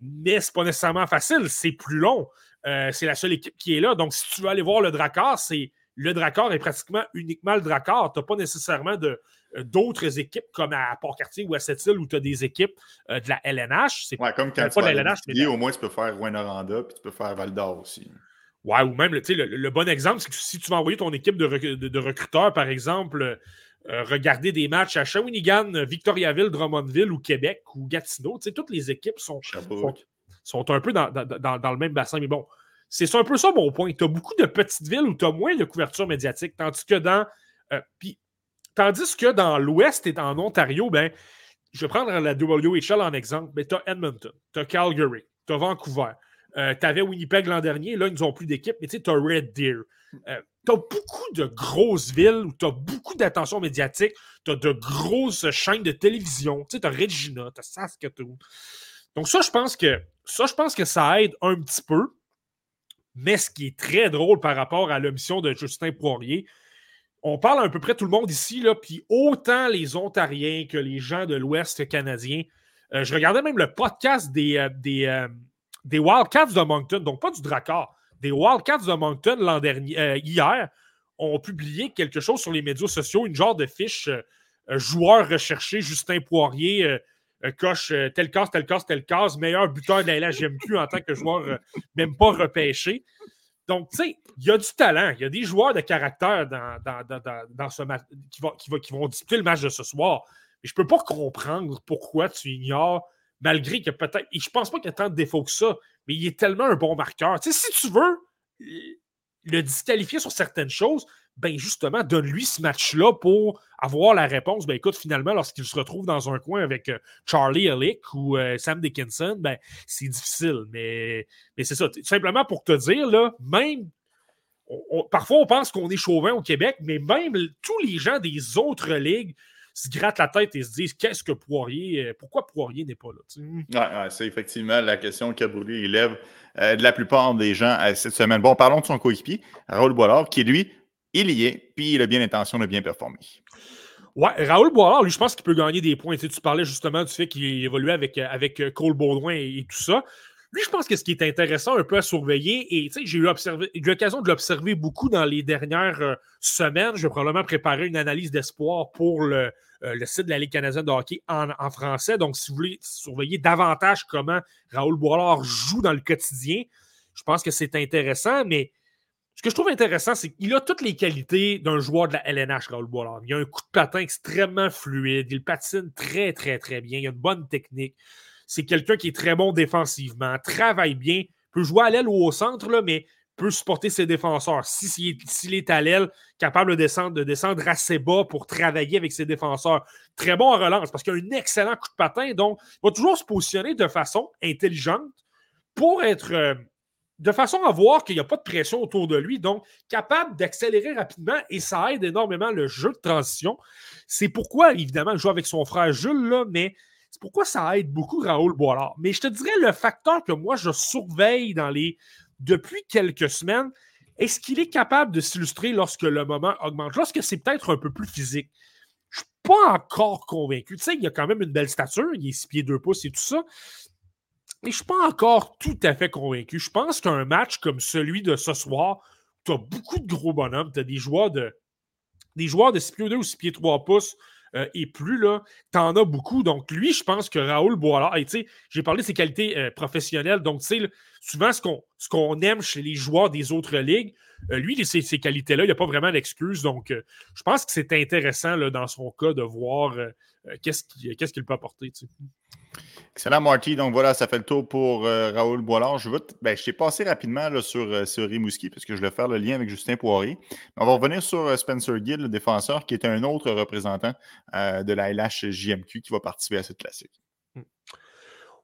Mais c'est pas nécessairement facile. C'est plus long. Euh, c'est la seule équipe qui est là. Donc, si tu veux aller voir le Drakkar, c'est le Dracor est pratiquement uniquement le Dracor. Tu n'as pas nécessairement euh, d'autres équipes comme à Port-Cartier ou à Sept-Îles où tu as des équipes euh, de la LNH. C'est comme quand tu pas de la LNH, mais au moins tu peux faire Rouen-Noranda puis tu peux faire Val-d'Or aussi. Ouais, ou même, le, le, bon exemple, c'est que si tu vas envoyer ton équipe de, recruteurs, par exemple, euh, regarder des matchs à Shawinigan, Victoriaville, Drummondville ou Québec ou Gatineau, toutes les équipes sont, sont, un peu dans, dans, le même bassin. Mais bon, c'est un peu ça mon point. Tu as beaucoup de petites villes où tu as moins de couverture médiatique, tandis que dans. Euh, tandis que dans l'Ouest et en Ontario, ben, je vais prendre la WHL en exemple, mais tu as Edmonton, tu as Calgary, tu as Vancouver. Euh, tu avais Winnipeg l'an dernier, là, ils n'ont plus d'équipe, mais tu as Red Deer. Euh, tu as beaucoup de grosses villes où tu as beaucoup d'attention médiatique, tu as de grosses chaînes de télévision, tu as Regina, tu as Saskatoon. Donc ça, je pense que ça, je pense que ça aide un petit peu. Mais ce qui est très drôle par rapport à l'omission de Justin Poirier, on parle à, peu près tout le monde ici, là, puis autant les Ontariens que les gens de l'Ouest canadien. Euh, je regardais même le podcast des, euh, euh, des, Wildcats de Moncton, donc pas du Drakkar, des Wildcats de Moncton l'an dernier, hier, ont publié quelque chose sur les médias sociaux, une genre de fiche joueur recherché, Justin Poirier coche tel casse, tel casse, tel casse, meilleur buteur de la LHGMQ en tant que joueur même pas repêché. Donc, tu sais, il y a du talent. Il y a des joueurs de caractère dans, ce match qui, vont disputer le match de ce soir. Mais je ne peux pas comprendre pourquoi tu ignores, malgré que peut-être. Et je pense pas qu'il y a tant de défauts que ça, mais il est tellement un bon marqueur. Tu sais, si tu veux le disqualifier sur certaines choses, ben justement, donne-lui ce match-là pour avoir la réponse. Ben écoute, finalement, lorsqu'il se retrouve dans un coin avec euh, Charlie Ellick ou euh, Sam Dickinson, ben c'est difficile. Mais, mais c'est ça. Simplement pour te dire, là, même. parfois, on pense qu'on est chauvin au Québec, mais même tous les gens des autres ligues se grattent la tête et se disent qu'est-ce que Poirier, euh, pourquoi Poirier n'est pas là? Ouais, c'est effectivement la question que il lève de la plupart des gens cette semaine. Bon, parlons de son coéquipier, Raoul Boilard, qui lui il y est, puis il a bien l'intention de bien performer. Ouais, Raoul Boilard, lui, je pense qu'il peut gagner des points. Tu, parlais justement du fait qu'il évoluait avec, avec euh, Cole Baudouin et, tout ça. Lui, je pense que ce qui est intéressant un peu à surveiller, et j'ai eu, l'occasion de l'observer beaucoup dans les dernières euh, semaines. Je vais probablement préparer une analyse d'espoir pour le, euh, le, site de la Ligue canadienne de hockey en, en, français. Donc, si vous voulez surveiller davantage comment Raoul Boilard joue dans le quotidien, je pense que c'est intéressant, mais ce que je trouve intéressant, c'est qu'il a toutes les qualités d'un joueur de la LNH, Raoul Boilard. Il a un coup de patin extrêmement fluide. Il patine très, très, très bien. Il a une bonne technique. C'est quelqu'un qui est très bon défensivement, travaille bien, peut jouer à l'aile ou au centre, là, mais peut supporter ses défenseurs. S'il si, est à l'aile, capable de descendre, de descendre assez bas pour travailler avec ses défenseurs. Très bon en relance parce qu'il a un excellent coup de patin. Donc, il va toujours se positionner de façon intelligente pour être. De façon à voir qu'il n'y a pas de pression autour de lui, donc capable d'accélérer rapidement et ça aide énormément le jeu de transition. C'est pourquoi, évidemment, il joue avec son frère Jules, là, mais c'est pourquoi ça aide beaucoup Raoul Boilard. Mais je te dirais le facteur que moi je surveille depuis quelques semaines, est-ce qu'il est capable de s'illustrer lorsque le moment augmente, lorsque c'est peut-être un peu plus physique? Je ne suis pas encore convaincu. Tu sais, il a quand même une belle stature, il est 6 pieds 2 pouces et tout ça. Mais je ne suis pas encore tout à fait convaincu. Je pense qu'un match comme celui de ce soir, tu as beaucoup de gros bonhommes, tu as des joueurs de des joueurs de 6 pieds 2 ou 6 pieds 3 pouces euh, et plus, là, tu en as beaucoup. Donc, lui, je pense que Raoul Boilard, j'ai parlé de ses qualités euh, professionnelles. Donc, tu souvent, ce qu'on, ce qu'on aime chez les joueurs des autres ligues, euh, lui, ces, ces qualités-là, il n'y a pas vraiment d'excuse. Donc, je pense que c'est intéressant, là, dans son cas, de voir qu'est-ce qu'il peut apporter. Excellent, Marty. Donc voilà, ça fait le tour pour Raoul Boilard. Je, ben, je t'ai passé rapidement là, sur, sur Rimouski parce que je vais faire le lien avec Justin Poirier. On va revenir sur Spencer Gill, le défenseur, qui est un autre représentant de la LHJMQ qui va participer à cette classique.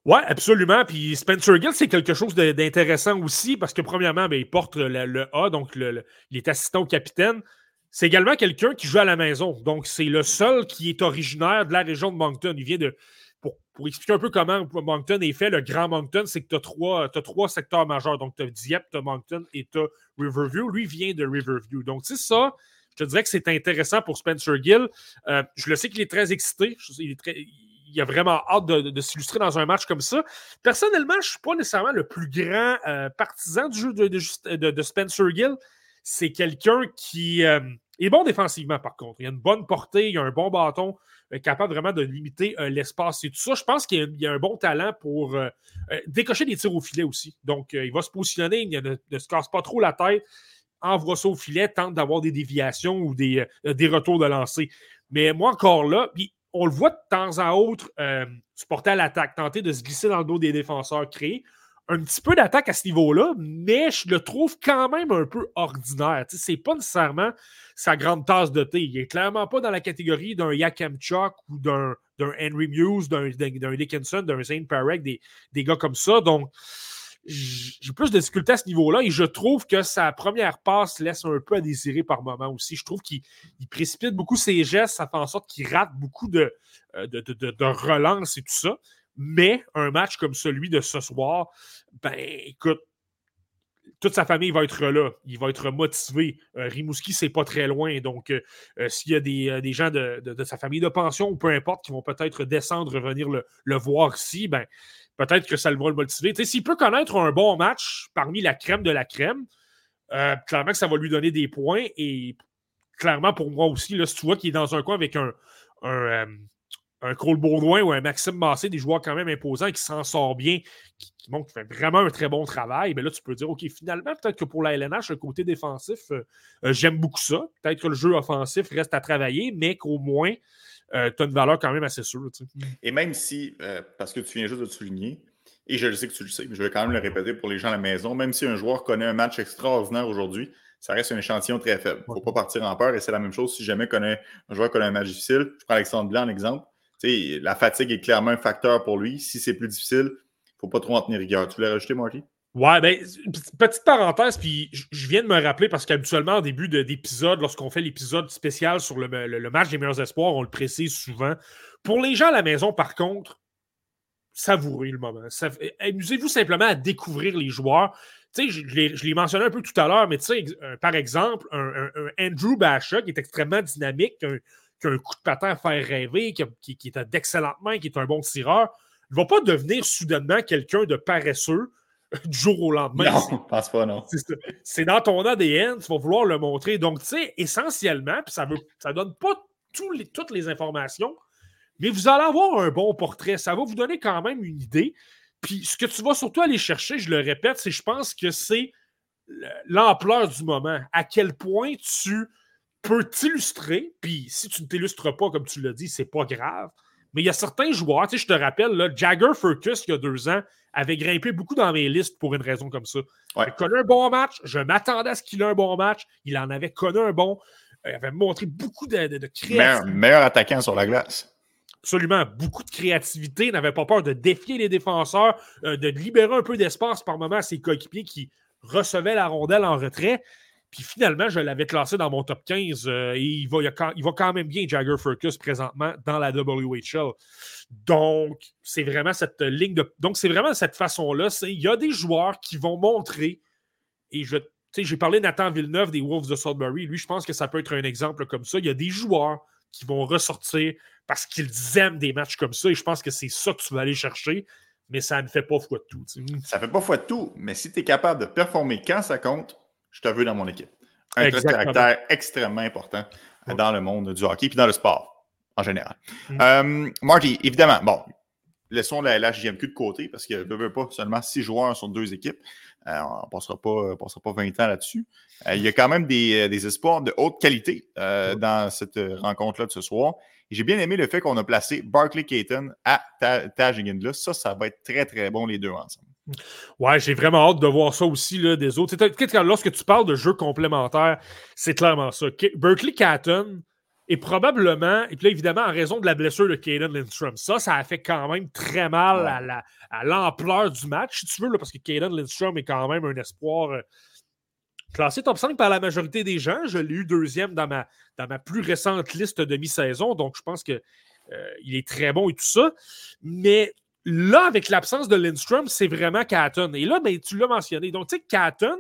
Oui, absolument. Puis Spencer Gill, c'est quelque chose d'intéressant aussi parce que, premièrement, ben, il porte le, A, donc il est assistant au capitaine. C'est également quelqu'un qui joue à la maison. Donc, c'est le seul qui est originaire de la région de Moncton. Il vient de. Pour, expliquer un peu comment Moncton est fait, le Grand Moncton, c'est que tu as trois, trois secteurs majeurs. Donc, tu as Dieppe, tu as Moncton et tu as Riverview. Lui vient de Riverview. Donc, c'est ça. Je te dirais que c'est intéressant pour Spencer Gill. Euh, je le sais qu'il est très excité. Il est très, il a vraiment hâte de, s'illustrer dans un match comme ça. Personnellement, je ne suis pas nécessairement le plus grand euh, partisan du jeu de, Spencer Gill. C'est quelqu'un qui euh, est bon défensivement, par contre. Il a une bonne portée, il a un bon bâton, euh, capable vraiment de limiter l'espace et tout ça. Je pense qu'il a, a, un bon talent pour décocher des tirs au filet aussi. Donc, il va se positionner, il ne, se casse pas trop la tête envoie ça au filet, tente d'avoir des déviations ou des, des retours de lancer. Mais moi, encore là, puis on le voit de temps en autre euh, se porter à l'attaque, tenter de se glisser dans le dos des défenseurs, créer un petit peu d'attaque à ce niveau-là, mais je le trouve quand même un peu ordinaire. Ce n'est pas nécessairement sa grande tasse de thé. Il n'est clairement pas dans la catégorie d'un Chuck ou d'un Henry Muse, d'un Dickinson, d'un Zane Parek, des, des, gars comme ça. Donc, j'ai plus de difficultés à ce niveau-là et je trouve que sa première passe laisse un peu à désirer par moment aussi. Je trouve qu'il précipite beaucoup ses gestes, ça fait en sorte qu'il rate beaucoup de, euh, de, de, relances et tout ça. Mais un match comme celui de ce soir, ben écoute, toute sa famille va être là. Il va être motivé. Euh, Rimouski, c'est pas très loin. Donc, euh, s'il y a des, des gens de, sa famille de pension ou peu importe qui vont peut-être descendre, venir le, le voir ici, ben, peut-être que ça le va le motiver. S'il peut connaître un bon match parmi la crème de la crème, euh, clairement que ça va lui donner des points. Et clairement, pour moi aussi, là, si tu vois qu'il est dans un coin avec un, un, euh, Cole ou un Maxime Massé, des joueurs quand même imposants qui s'en sortent bien, qui, qui, fait vraiment un très bon travail, mais là, tu peux dire, OK, finalement, peut-être que pour la LNH, le côté défensif, euh, j'aime beaucoup ça. Peut-être que le jeu offensif reste à travailler, mais qu'au moins, euh, tu as une valeur quand même assez sûre. Et même si, euh, parce que tu viens juste de te souligner, et je le sais que tu le sais, mais je vais quand même le répéter pour les gens à la maison, même si un joueur connaît un match extraordinaire aujourd'hui, ça reste un échantillon très faible. Il ne faut pas partir en peur et c'est la même chose si jamais connaît, un joueur connaît un match difficile. Je prends Alexandre Blanc en exemple. la fatigue est clairement un facteur pour lui. Si c'est plus difficile, il ne faut pas trop en tenir rigueur. Tu voulais rajouter, Marty? Ouais, ben, petite parenthèse, puis je viens de me rappeler parce qu'habituellement, au début d'épisode, lorsqu'on fait l'épisode spécial sur le, match des meilleurs espoirs, on le précise souvent. Pour les gens à la maison, par contre, savourez le moment. Amusez-vous simplement à découvrir les joueurs. Tu sais, je l'ai mentionné un peu tout à l'heure, mais tu sais, par exemple, un, Andrew Basha qui est extrêmement dynamique, qui a, un, coup de patin à faire rêver, qui, qui, est d'excellentes mains, qui est un bon tireur, ne va pas devenir soudainement quelqu'un de paresseux du jour au lendemain. Non, je pense pas, non. C'est dans ton ADN, tu vas vouloir le montrer. Donc, tu sais, essentiellement, puis ça ne ça donne pas les, toutes les informations, mais vous allez avoir un bon portrait. Ça va vous donner quand même une idée. Puis ce que tu vas surtout aller chercher, je le répète, c'est je pense que c'est l'ampleur du moment. À quel point tu peux t'illustrer, puis si tu ne t'illustres pas, comme tu l'as dit, c'est pas grave. Mais il y a certains joueurs, tu sais, je te rappelle, là, Jagger Furcus, il y a deux ans, avait grimpé beaucoup dans mes listes pour une raison comme ça. Il a connu un bon match, je m'attendais à ce qu'il ait un bon match, il en avait connu un bon, il avait montré beaucoup de, de, créativité. Meilleur, attaquant sur la glace. Absolument, beaucoup de créativité, il n'avait pas peur de défier les défenseurs, euh, de libérer un peu d'espace par moment à ses coéquipiers qui recevaient la rondelle en retrait. Puis finalement, je l'avais classé dans mon top 15 euh, et il va, il va, quand même bien, Jagger Furcus, présentement dans la WHL. Donc, c'est vraiment cette ligne de. Donc, c'est vraiment cette façon-là. Il y a des joueurs qui vont montrer, et je. J'ai parlé de Nathan Villeneuve des Wolves de Sudbury. Lui, je pense que ça peut être un exemple comme ça. Il y a des joueurs qui vont ressortir parce qu'ils aiment des matchs comme ça. Et je pense que c'est ça que tu vas aller chercher. Mais ça ne fait pas foi de tout. Ça ne fait pas foi de tout. Mais si tu es capable de performer quand ça compte, je te veux dans mon équipe. Un trait de caractère extrêmement important dans le monde du hockey et dans le sport en général. Mm. Euh, Marty, évidemment, bon, laissons la LHJMQ de côté parce qu'il ne veut pas seulement six joueurs sur deux équipes. Euh, on ne passera pas, passera pas 20 ans là-dessus. Euh, il y a quand même des, des espoirs de haute qualité dans cette rencontre-là de ce soir. j'ai bien aimé le fait qu'on a placé Barkley Caton à Taj. Ça, ça va être très, très bon les deux ensemble. Ouais, j'ai vraiment hâte de voir ça aussi là, des autres. Lorsque tu parles de jeux complémentaires, c'est clairement ça. Berkeley Catton est probablement, et puis là, évidemment, en raison de la blessure de Caden Lindstrom, ça, ça a fait quand même très mal à l'ampleur du match, si tu veux, parce que Caden Lindstrom est quand même un espoir. Euh, classé top 5 par la majorité des gens. Je l'ai eu deuxième dans ma, dans ma plus récente liste de mi-saison, donc je pense qu'il euh, est très bon et tout ça. Mais là, avec l'absence de Lindstrom, c'est vraiment Catton. Et là, ben, tu l'as mentionné. Donc, tu sais, Catton,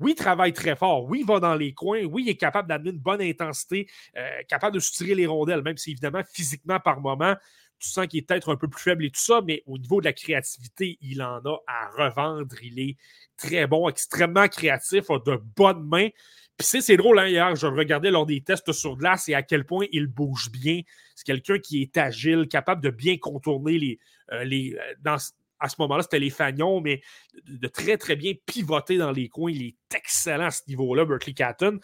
oui, il travaille très fort. Oui, il va dans les coins. Oui, il est capable d'amener une bonne intensité, euh, capable de soutirer les rondelles, même si évidemment, physiquement, par moment, tu sens qu'il est peut-être un peu plus faible et tout ça, mais au niveau de la créativité, il en a à revendre. Il est très bon, extrêmement créatif, a de bonnes mains. Puis c'est drôle, hein, hier, je regardais lors des tests sur glace et à quel point il bouge bien. C'est quelqu'un qui est agile, capable de bien contourner les. Euh, euh, à ce moment-là, c'était les fagnons, mais de, très, très bien pivoter dans les coins. Il est excellent à ce niveau-là, Berkeley Catton.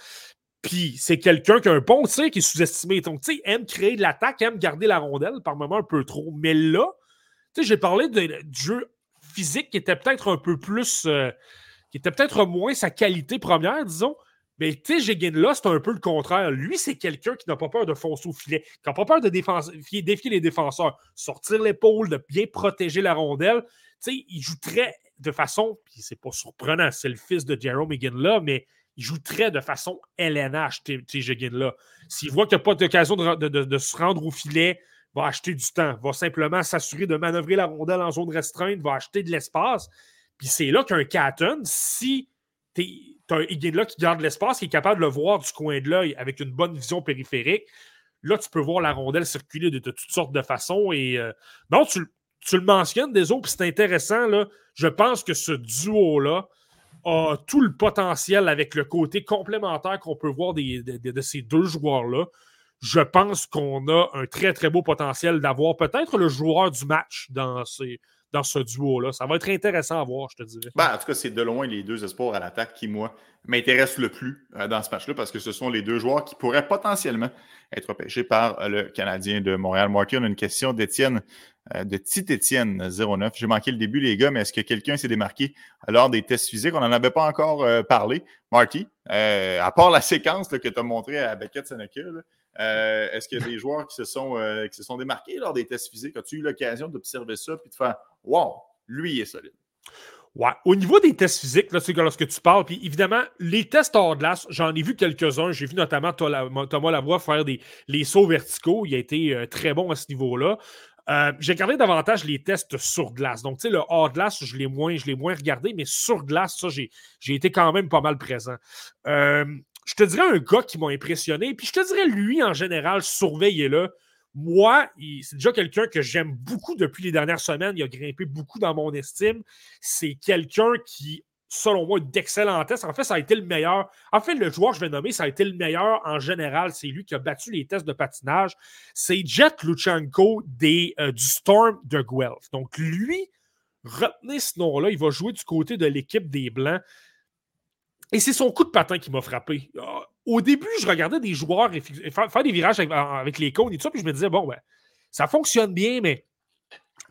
Puis c'est quelqu'un qui a un bon tir qui est sous-estimé. Donc, tu sais, aime créer de l'attaque, aime garder la rondelle, par moment un peu trop. Mais là, tu sais, j'ai parlé de, du jeu physique qui était peut-être un peu plus. Euh, qui était peut-être moins sa qualité première, disons. Mais tu sais, là, c'est un peu le contraire. Lui, c'est quelqu'un qui n'a pas peur de foncer au filet, qui n'a pas peur de défier, les défenseurs, sortir l'épaule, de bien protéger la rondelle. Tu sais, il joue très de façon, puis c'est pas surprenant, c'est le fils de Jerome là, mais il joue très de façon LNH, T. là. S'il voit qu'il n'y a pas d'occasion de, se rendre au filet, va acheter du temps, va simplement s'assurer de manœuvrer la rondelle en zone restreinte, va acheter de l'espace. Puis c'est là qu'un Catton, si tu as un là qui garde l'espace, qui est capable de le voir du coin de l'œil avec une bonne vision périphérique, là, tu peux voir la rondelle circuler de, toutes sortes de façons. Et euh, non, tu, le mentionnes des autres, c'est intéressant. Là, je pense que ce duo-là, a tout le potentiel avec le côté complémentaire qu'on peut voir de, ces deux joueurs-là. Je pense qu'on a un très, très beau potentiel d'avoir peut-être le joueur du match dans, ces, dans ce duo-là. Ça va être intéressant à voir, je te dirais. Ben, en tout cas, c'est de loin les deux espoirs à l'attaque qui, moi, m'intéressent le plus euh, dans ce match-là parce que ce sont les deux joueurs qui pourraient potentiellement être pêchés par euh, le Canadien de Montréal. Marky, on a une question d'Étienne euh, de Tite Étienne 09. J'ai manqué le début, les gars, mais est-ce que quelqu'un s'est démarqué lors des tests physiques? On n'en avait pas encore parlé. Marty, à part la séquence que tu as montrée à Beckett Seneca, est-ce qu'il y a des joueurs qui se, sont, qui se sont démarqués lors des tests physiques? As-tu eu l'occasion d'observer ça et de faire Wow, lui, il est solide? Ouais. Au niveau des tests physiques, là, c'est lorsque tu parles, puis évidemment, les tests hors glace, j'en ai vu quelques-uns. J'ai vu notamment Thomas Lavoie faire des, les sauts verticaux. Il a été euh, très bon à ce niveau-là. Euh, j'ai regardé davantage les tests sur glace. Donc, tu sais, le hors glace, je l'ai moins, moins regardé, mais sur glace, ça, j'ai, été quand même pas mal présent. Euh, je te dirais un gars qui m'a impressionné, puis je te dirais lui, en général, surveillez-le moi, c'est déjà quelqu'un que j'aime beaucoup depuis les dernières semaines. Il a grimpé beaucoup dans mon estime. C'est quelqu'un qui, selon moi, d'excellents tests. En fait, ça a été le meilleur. En fait, le joueur que je vais nommer, ça a été le meilleur en général. C'est lui qui a battu les tests de patinage. C'est Jet Luchenko des, euh, du Storm de Guelph. Donc, lui, retenez ce nom-là. Il va jouer du côté de l'équipe des Blancs. Et c'est son coup de patin qui m'a frappé. Ah, au début, je regardais des joueurs faire, des virages avec, les cônes et tout ça, puis je me disais, bon, ben, ça fonctionne bien, mais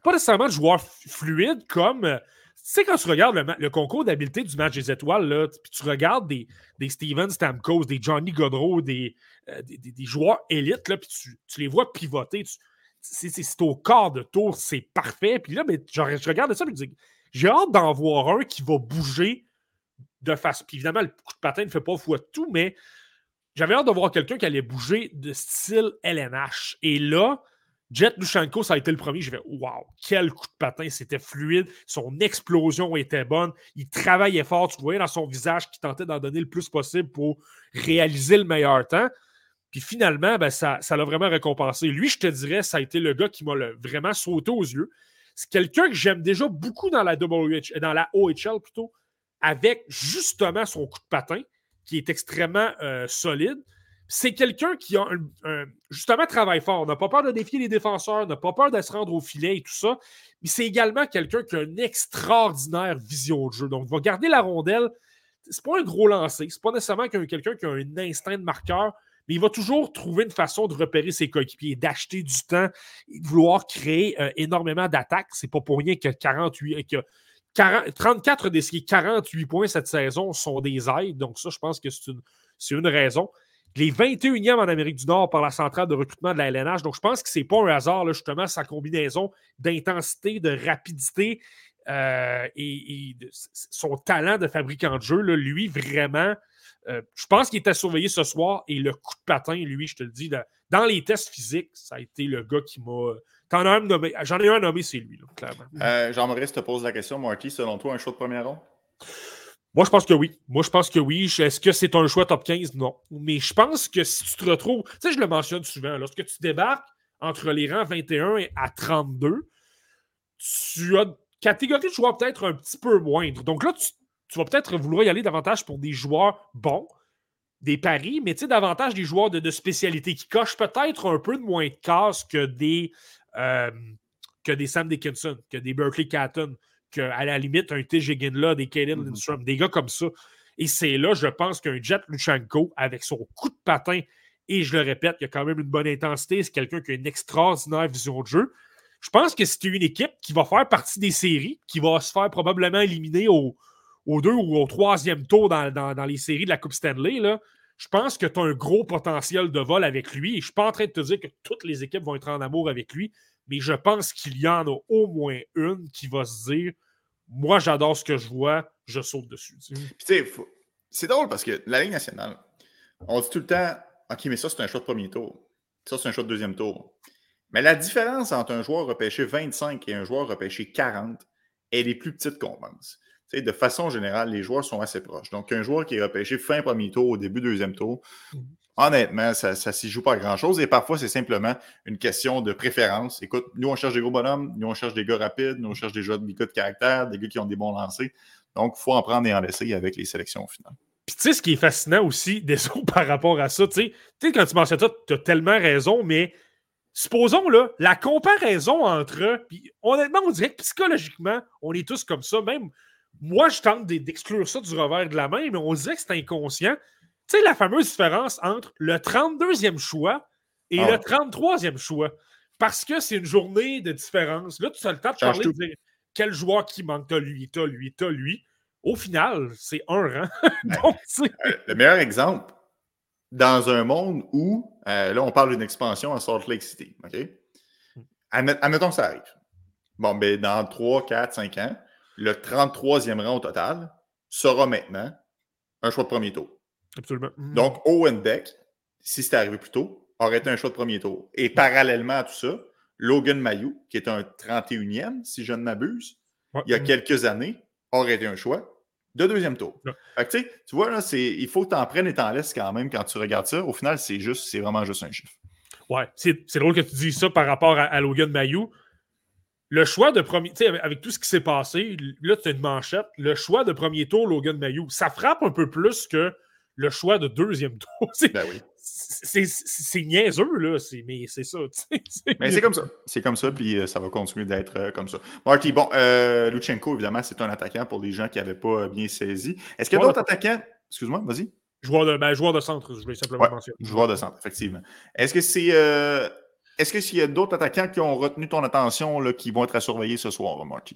pas nécessairement de joueurs fluides comme. Euh, tu sais, quand tu regardes le, concours d'habileté du match des étoiles, là, puis tu regardes des, des Steven Stamkos, des Johnny Godreau, des, euh, des, joueurs élites, là, puis tu, les vois pivoter. C'est au quart de tour, c'est parfait. Puis là, ben, je, regarde ça et je dis j'ai hâte d'en voir un qui va bouger de face. Puis évidemment, le coup de patin ne fait pas foi tout, mais j'avais hâte de voir quelqu'un qui allait bouger de style LNH. Et là, Jet Lushenko, ça a été le premier. J'ai fait Waouh, quel coup de patin, c'était fluide. Son explosion était bonne. Il travaillait fort. Tu voyais dans son visage qu'il tentait d'en donner le plus possible pour réaliser le meilleur temps. Puis finalement, ben, ça l'a vraiment récompensé. Lui, je te dirais, ça a été le gars qui m'a vraiment sauté aux yeux. C'est quelqu'un que j'aime déjà beaucoup dans la, WH, dans la OHL plutôt, avec justement son coup de patin qui est extrêmement euh, solide. C'est quelqu'un qui a un, justement travaille fort, n'a pas peur de défier les défenseurs, n'a pas peur de se rendre au filet et tout ça. Mais c'est également quelqu'un qui a une extraordinaire vision de jeu. Donc, il va garder la rondelle. C'est pas un gros lancer. C'est pas nécessairement quelqu'un qui a un instinct de marqueur, mais il va toujours trouver une façon de repérer ses coéquipiers, d'acheter du temps, de vouloir créer euh, énormément d'attaques. C'est pas pour rien que 48, que 34 des 48 points cette saison sont des aides. Donc, ça, je pense que c'est une, une raison. Les 21e en Amérique du Nord par la centrale de recrutement de la LNH. Donc, je pense que ce n'est pas un hasard, justement, sa combinaison d'intensité, de rapidité euh, et, son talent de fabricant de jeu. lui, vraiment, euh, je pense qu'il était surveillé ce soir et le coup de patin, lui, je te le dis, dans les tests physiques, ça a été le gars qui m'a. J'en ai un nommé, c'est lui, clairement. Euh, Jean-Maurice te pose la question, Marty, selon toi, un choix de première ronde? Moi, je pense que oui. Moi, je pense que oui. Est-ce que c'est un choix top 15? Non. Mais je pense que si tu te retrouves, tu sais, je le mentionne souvent, lorsque tu débarques entre les rangs 21 et à 32, tu as une catégorie de joueurs peut-être un petit peu moindre. Donc là, tu, tu vas peut-être vouloir y aller davantage pour des joueurs bons, des paris, mais tu sais, davantage des joueurs de, spécialité qui cochent peut-être un peu de moins de cases que des, euh, que des Sam Dickinson, que des Berkeley Catton, que à la limite un T. là, des Kaden mm-hmm. Lindstrom, des gars comme ça. Et c'est là, je pense qu'un Jet Luchenko, avec son coup de patin, et je le répète, il a quand même une bonne intensité, c'est quelqu'un qui a une extraordinaire vision de jeu. Je pense que c'est une équipe qui va faire partie des séries, qui va se faire probablement éliminer au, au deux ou au troisième tour dans, les séries de la Coupe Stanley, là, je pense que tu as un gros potentiel de vol avec lui. Je ne suis pas en train de te dire que toutes les équipes vont être en amour avec lui, mais je pense qu'il y en a au moins une qui va se dire Moi, j'adore ce que je vois, je saute dessus. C'est drôle parce que la Ligue nationale, on dit tout le temps OK, mais ça, c'est un choix de premier tour. Ça, c'est un choix de deuxième tour. Mais la différence entre un joueur repêché 25 et un joueur repêché 40, elle est plus petite qu'on pense de façon générale, les joueurs sont assez proches. Donc, un joueur qui est repêché fin premier tour, au début deuxième tour, mmh. honnêtement, ça ne s'y joue pas grand-chose. Et parfois, c'est simplement une question de préférence. Écoute, nous, on cherche des gros bonhommes, nous, on cherche des gars rapides, nous, on cherche des, gars de caractère, des gars qui ont des bons lancers. Donc, il faut en prendre et en laisser avec les sélections finales. Puis, tu sais, ce qui est fascinant aussi, [LAUGHS] désolé par rapport à ça, tu sais, quand tu mentionnes ça, tu as tellement raison, mais supposons là, la comparaison entre eux, puis honnêtement, on dirait que psychologiquement, on est tous comme ça, même moi, je tente d'exclure ça du revers de la main, mais on disait que c'est inconscient. Tu sais, la fameuse différence entre le 32e choix et le 33e ah. choix. Parce que c'est une journée de différence. Là, tu as le temps de parler de dire quel joueur qui manque. T'as lui, t'as lui, t'as lui. Au final, c'est un rang. [LAUGHS] Euh, le meilleur exemple, dans un monde où, euh, là, on parle d'une expansion à Salt Lake City, OK? Hmm. Admettons que ça arrive. Bon, ben, dans 3, 4, 5 ans, le 33e rang au total sera maintenant un choix de premier tour. Absolument. Mhm. Donc, Owen Beck, si c'était arrivé plus tôt, aurait été un choix de premier tour. Et parallèlement à tout ça, Logan Mayou, qui est un 31e, si je ne m'abuse, il y a quelques années, aurait été un choix de deuxième tour. tu vois, là, il faut que tu en prennes et t'en laisses quand même quand tu regardes ça. Au final, c'est juste, c'est vraiment juste un chiffre. Ouais, c'est drôle que tu dises ça par rapport à, à Logan Mayou le choix de premier, tu sais, avec tout ce qui s'est passé, là, tu as une manchette. Le choix de premier tour, Logan Mayou, ça frappe un peu plus que le choix de deuxième [LAUGHS] tour. Ben oui. C'est niaiseux, là, mais c'est ça. [LAUGHS] Mais c'est comme ça. C'est comme ça, puis euh, ça va continuer d'être euh, comme ça. Marty, bon, euh, Luchenko, évidemment, c'est un attaquant pour les gens qui n'avaient pas bien saisi. Est-ce qu'il y a d'autres attaquants? Excuse-moi, vas-y. Joueur de, ben, joueur de centre, je voulais simplement mentionner. Joueur de centre, effectivement. Est-ce que c'est est-ce que s'il y a d'autres attaquants qui ont retenu ton attention, là, qui vont être à surveiller ce soir, Marty?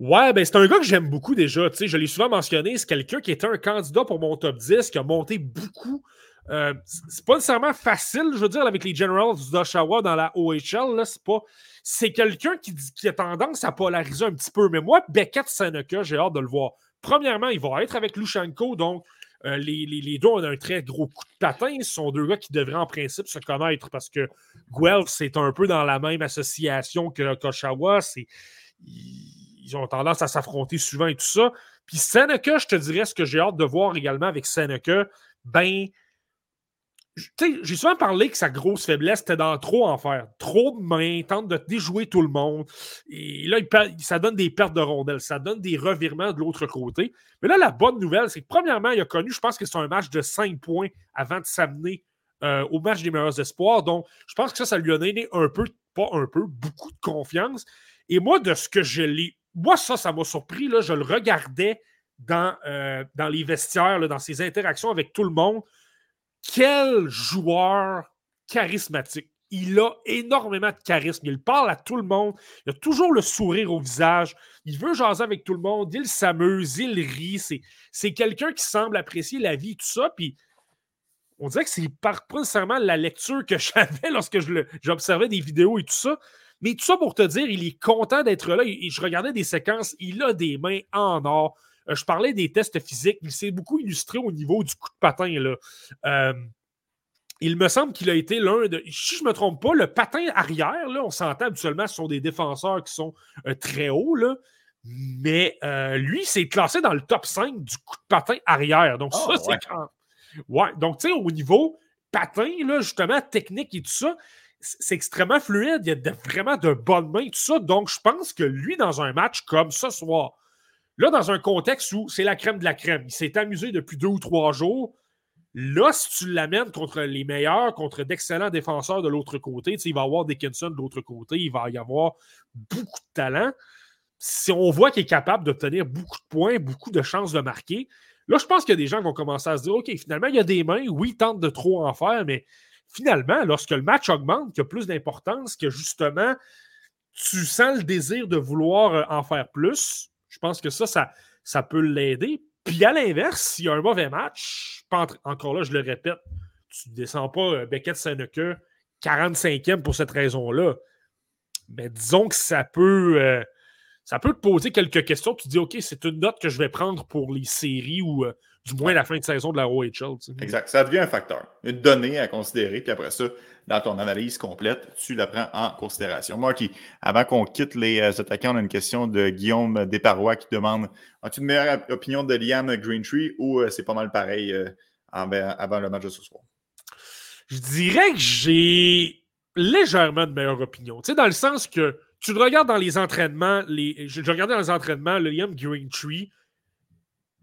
Ouais, ben c'est un gars que j'aime beaucoup déjà. sais, je l'ai souvent mentionné. C'est quelqu'un qui était un candidat pour mon top 10, qui a monté beaucoup. Euh, c'est pas nécessairement facile, je veux dire, avec les Generals d'Oshawa dans la OHL. C'est pas. C'est quelqu'un qui, a tendance à polariser un petit peu. Mais moi, Beckett Seneca, j'ai hâte de le voir. Premièrement, il va être avec Lushenko, donc euh, les, deux ont un très gros coup de patin. Ce sont deux gars qui devraient en principe se connaître parce que Guelph, c'est un peu dans la même association que Koshawa. Ils ont tendance à s'affronter souvent et tout ça. Puis Seneca, je te dirais ce que j'ai hâte de voir également avec Seneca, ben, j'ai souvent parlé que sa grosse faiblesse, était dans trop en faire. Trop de mains, tente de déjouer tout le monde. Et là, ça donne des pertes de rondelles, ça donne des revirements de l'autre côté. Mais là, la bonne nouvelle, c'est que premièrement, il a connu, je pense que c'est un match de 5 points avant de s'amener euh, au match des meilleurs espoirs. Donc, je pense que ça, ça lui a donné un peu, pas un peu, beaucoup de confiance. Et moi, de ce que je l'ai. Moi, ça, ça m'a surpris. Là, je le regardais dans, euh, dans les vestiaires, dans ses interactions avec tout le monde quel joueur charismatique. Il a énormément de charisme. Il parle à tout le monde. Il a toujours le sourire au visage. Il veut jaser avec tout le monde. Il s'amuse. Il rit. C'est quelqu'un qui semble apprécier la vie, tout ça. Puis on dirait que c'est pas nécessairement la lecture que [LAUGHS] j'avais lorsque j'observais des vidéos et tout ça. Mais tout ça pour te dire, il est content d'être là. Je regardais des séquences. Il a des mains en or. Euh, je parlais des tests physiques. Il s'est beaucoup illustré au niveau du coup de patin. Là. Euh, il me semble qu'il a été l'un de. Si je ne me trompe pas, le patin arrière, là, on s'entend habituellement, ce sont des défenseurs qui sont euh, très hauts. Là, mais lui, c'est classé dans le top 5 du coup de patin arrière. Donc, ça, ah, c'est quand. Ouais. Donc, tu sais, au niveau patin, là, justement, technique et tout ça, c'est extrêmement fluide. Il y a vraiment de bonnes mains et tout ça. Donc, je pense que lui, dans un match comme ce soir, Là, dans un contexte où c'est la crème de la crème, il s'est amusé depuis deux ou trois jours. Là, si tu l'amènes contre les meilleurs, contre d'excellents défenseurs de l'autre côté, il va y avoir Dickinson de l'autre côté, il va y avoir beaucoup de talent. Si on voit qu'il est capable d'obtenir beaucoup de points, beaucoup de chances de marquer, là, je pense qu'il y a des gens qui vont commencer à se dire OK, finalement, il y a des mains, oui, il tente de trop en faire, mais finalement, lorsque le match augmente, qu'il y a plus d'importance, que justement, tu sens le désir de vouloir euh, en faire plus, je pense que ça, ça, ça peut l'aider. Puis à l'inverse, s'il y a un mauvais match, encore là, je le répète, tu ne descends pas euh, Beckett Seneca 45e pour cette raison-là. Mais disons que ça peut, euh, ça peut te poser quelques questions. Tu te dis, OK, c'est une note que je vais prendre pour les séries ou euh, du moins la fin de saison de la OHL. Exact. Ça devient un facteur, une donnée à considérer. Puis après ça, dans ton analyse complète, tu la prends en considération. Marky, avant qu'on quitte les euh, attaquants, on a une question de Guillaume Desparois qui demande As-tu une meilleure opinion de Liam Greentree ou euh, c'est pas mal pareil euh, avant le match de ce soir? Je dirais que j'ai légèrement de meilleure opinion. Tu sais, dans le sens que tu le regardes dans les entraînements, les, je, regardais dans les entraînements le Liam Greentree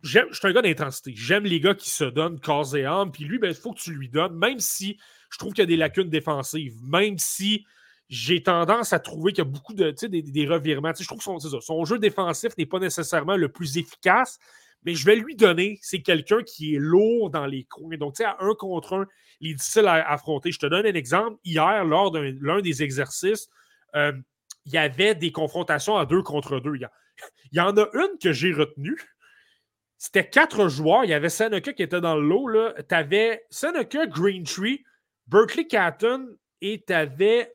je suis un gars d'intensité. J'aime les gars qui se donnent corps et âme. Puis lui, il ben, faut que tu lui donnes, même si je trouve qu'il y a des lacunes défensives, même si j'ai tendance à trouver qu'il y a beaucoup de des, des revirements. je trouve que son, jeu défensif n'est pas nécessairement le plus efficace, mais je vais lui donner, c'est quelqu'un qui est lourd dans les coins. Donc, tu sais, à un contre un, il est difficile à affronter. Je te donne un exemple. Hier, lors de l'un des exercices, euh, il y avait des confrontations à deux contre deux. Il y, en a une que j'ai retenue. C'était quatre joueurs. Il y avait Seneca qui était dans le lot. Tu avais Seneca, Greentree, Berkeley Catton et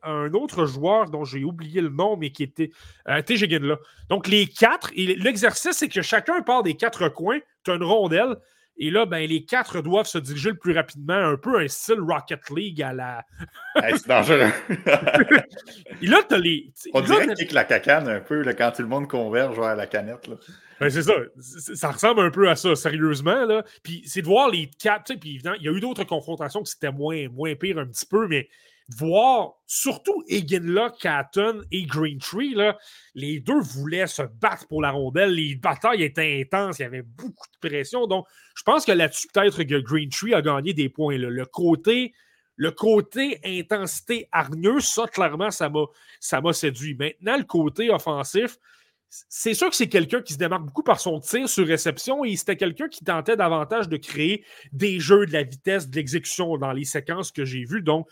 un autre joueur dont j'ai oublié le nom, mais qui était euh, là. Donc, les quatre, l'exercice, c'est que chacun part des quatre coins, tu as une rondelle, et là, ben, les quatre doivent se diriger le plus rapidement, un peu un style Rocket League à la. [LAUGHS] c'est dangereux. [LAUGHS] et là, tu as les. On dirait que la cacane un peu quand tout le monde converge vers la canette. Là. Ben, c'est ça. Ça ressemble un peu à ça, sérieusement. Là. Puis c'est de voir les quatre. Puis évidemment, il y a eu d'autres confrontations qui c'était moins, moins pire un petit peu, mais voir surtout Eginla, Catton et Greentree, là, les deux voulaient se battre pour la rondelle. Les batailles étaient intenses, il y avait beaucoup de pression. Donc, je pense que là-dessus, peut-être que Greentree a gagné des points. Le côté. Le côté intensité hargneuse, ça, clairement, ça m'a séduit. Maintenant, le côté offensif, c'est sûr que c'est quelqu'un qui se démarque beaucoup par son tir sur réception et c'était quelqu'un qui tentait davantage de créer des jeux de la vitesse, de l'exécution dans les séquences que j'ai vues. Donc,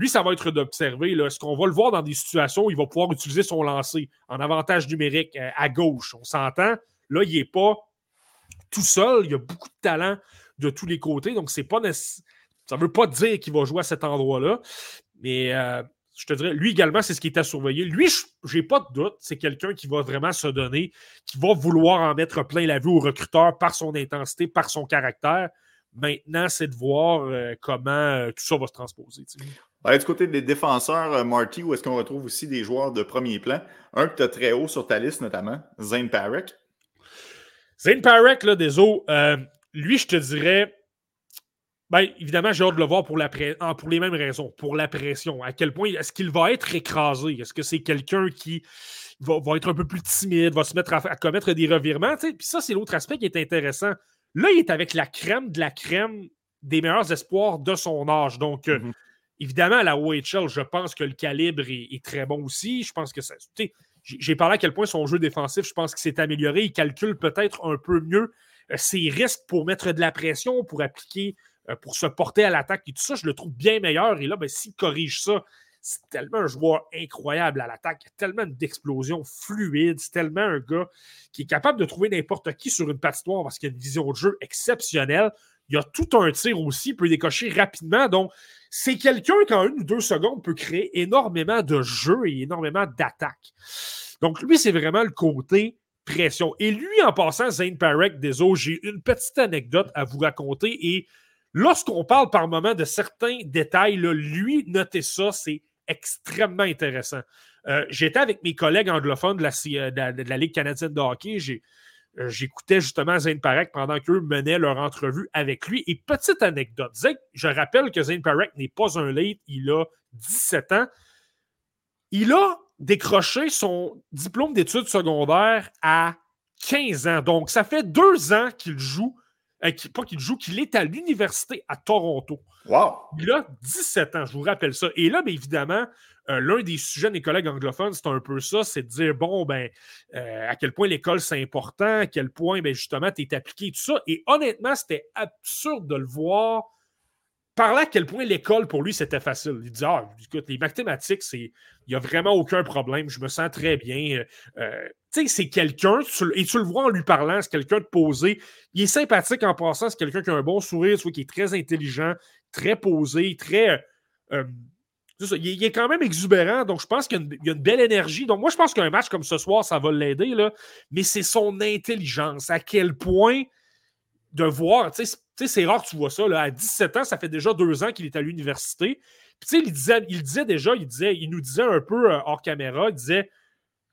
lui, ça va être d'observer. Est-ce qu'on va le voir dans des situations où il va pouvoir utiliser son lancer en avantage numérique euh, à gauche? On s'entend? Là, il n'est pas tout seul. Il y a beaucoup de talent de tous les côtés. Donc, c'est pas ça ne veut pas dire qu'il va jouer à cet endroit-là. Mais euh, je te dirais, lui également, c'est ce qui est à surveiller. Lui, je n'ai pas de doute, c'est quelqu'un qui va vraiment se donner, qui va vouloir en mettre plein la vue au recruteur par son intensité, par son caractère. Maintenant, c'est de voir euh, comment tout ça va se transposer. Du côté des défenseurs, euh, Marty, où est-ce qu'on retrouve aussi des joueurs de premier plan? Un que tu as très haut sur ta liste, notamment, Zane Parek. Zane Parek, là, des lui, je te dirais, Bien, évidemment, j'ai hâte de le voir pour, la pour les mêmes raisons, pour la pression. À quel point est-ce qu'il va être écrasé? Est-ce que c'est quelqu'un qui va, être un peu plus timide, va se mettre à, commettre des revirements? Puis ça, c'est l'autre aspect qui est intéressant. Là, il est avec la crème de la crème des meilleurs espoirs de son âge. Donc, euh, mm-hmm. Évidemment, à la OHL, je pense que le calibre est, très bon aussi. Je pense que ça. J'ai parlé à quel point son jeu défensif, je pense qu'il s'est amélioré. Il calcule peut-être un peu mieux euh, ses risques pour mettre de la pression, pour appliquer euh, pour se porter à l'attaque et tout ça, je le trouve bien meilleur. Et là, ben, s'il corrige ça, c'est tellement un joueur incroyable à l'attaque. Tellement d'explosions fluides. C'est tellement un gars qui est capable de trouver n'importe qui sur une patinoire parce qu'il a une vision de jeu exceptionnelle. Il a tout un tir aussi, il peut décocher rapidement. Donc, c'est quelqu'un qui, en une ou deux secondes, peut créer énormément de jeux et énormément d'attaques. Donc, lui, c'est vraiment le côté pression. Et lui, en passant, Zane Parek, désolé, j'ai une petite anecdote à vous raconter. Et lorsqu'on parle par moment de certains détails, lui, notez ça, c'est extrêmement intéressant. Euh, j'étais avec mes collègues anglophones de la, de la Ligue canadienne de hockey. J'ai euh, j'écoutais justement Zane Parek pendant qu'eux menaient leur entrevue avec lui. Et petite anecdote, je rappelle que Zane Parek n'est pas un late, il a 17 ans. Il a décroché son diplôme d'études secondaires à 15 ans. Donc, ça fait deux ans qu'il joue, euh, pas qu'il joue, qu'il est à l'université à Toronto. Wow! Il a 17 ans, je vous rappelle ça. Et là, bien évidemment, euh, l'un des sujets des collègues anglophones, c'est un peu ça, c'est de dire, bon, ben, euh, à quel point l'école, c'est important, à quel point, ben, justement, tu es appliqué, tout ça. Et honnêtement, c'était absurde de le voir parler à quel point l'école, pour lui, c'était facile. Il dit, ah, écoute, les mathématiques, il n'y a vraiment aucun problème, je me sens très bien. Euh, tu sais, c'est quelqu'un, et tu le vois en lui parlant, c'est quelqu'un de posé. Il est sympathique en passant, c'est quelqu'un qui a un bon sourire, qui est très intelligent, très posé, très il, est quand même exubérant, donc je pense qu'il y, a une belle énergie. Donc, moi, je pense qu'un match comme ce soir, ça va l'aider, mais c'est son intelligence. À quel point de voir, tu sais, c'est rare que tu vois ça. À 17 ans, ça fait déjà deux ans qu'il est à l'université. Puis, il disait, il disait déjà, il, disait, il nous disait un peu euh, hors caméra, il disait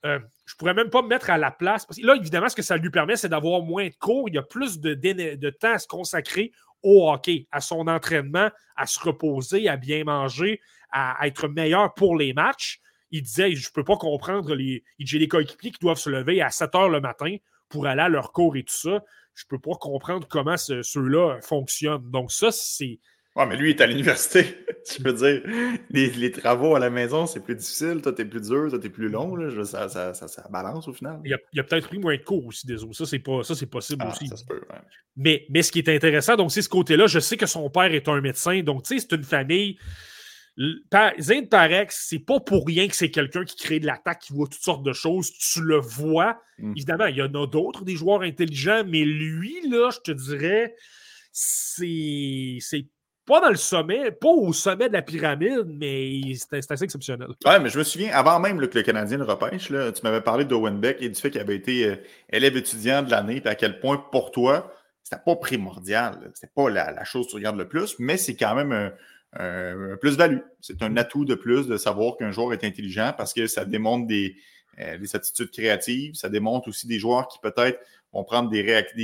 euh, je pourrais même pas me mettre à la place. Parce que là, évidemment, ce que ça lui permet, c'est d'avoir moins de cours. Il y a plus de, de, temps à se consacrer au hockey, à son entraînement, à se reposer, à bien manger, à, être meilleur pour les matchs. Il disait Je ne peux pas comprendre les. J'ai des coéquipiers qui doivent se lever à 7 heures le matin pour aller à leur cours et tout ça. Je ne peux pas comprendre comment ceux-là fonctionnent. Donc, ça, c'est. Ouais, mais lui, il est à l'université. [LAUGHS] tu veux dire, les, travaux à la maison, c'est plus difficile. Toi, t'es plus dur, toi, t'es plus long. Là. Ça, ça, ça, balance au final. Il a, a peut-être pris moins de cours aussi, désolé. Ça, c'est, pas, ça, c'est possible ah, aussi. Ça se peut, mais, mais ce qui est intéressant, donc, c'est ce côté-là. Je sais que son père est un médecin. Donc, tu sais, c'est une famille Zane Tarek, c'est pas pour rien que c'est quelqu'un qui crée de l'attaque, qui voit toutes sortes de choses. Tu le vois. Mm. Évidemment, il y en a d'autres, des joueurs intelligents, mais lui, là, je te dirais, c'est. Pas dans le sommet, pas au sommet de la pyramide, mais c'est assez exceptionnel. Ouais, mais je me souviens, avant même que le Canadien le repêche, tu m'avais parlé d'Owen Beck et du fait qu'il avait été euh, élève étudiant de l'année, et à quel point pour toi, c'était pas primordial. C'était pas la, chose que tu regardes le plus, mais c'est quand même un plus-value. C'est un atout de plus de savoir qu'un joueur est intelligent parce que ça démontre des, euh, des attitudes créatives, ça démontre aussi des joueurs qui peut-être vont prendre des réactions.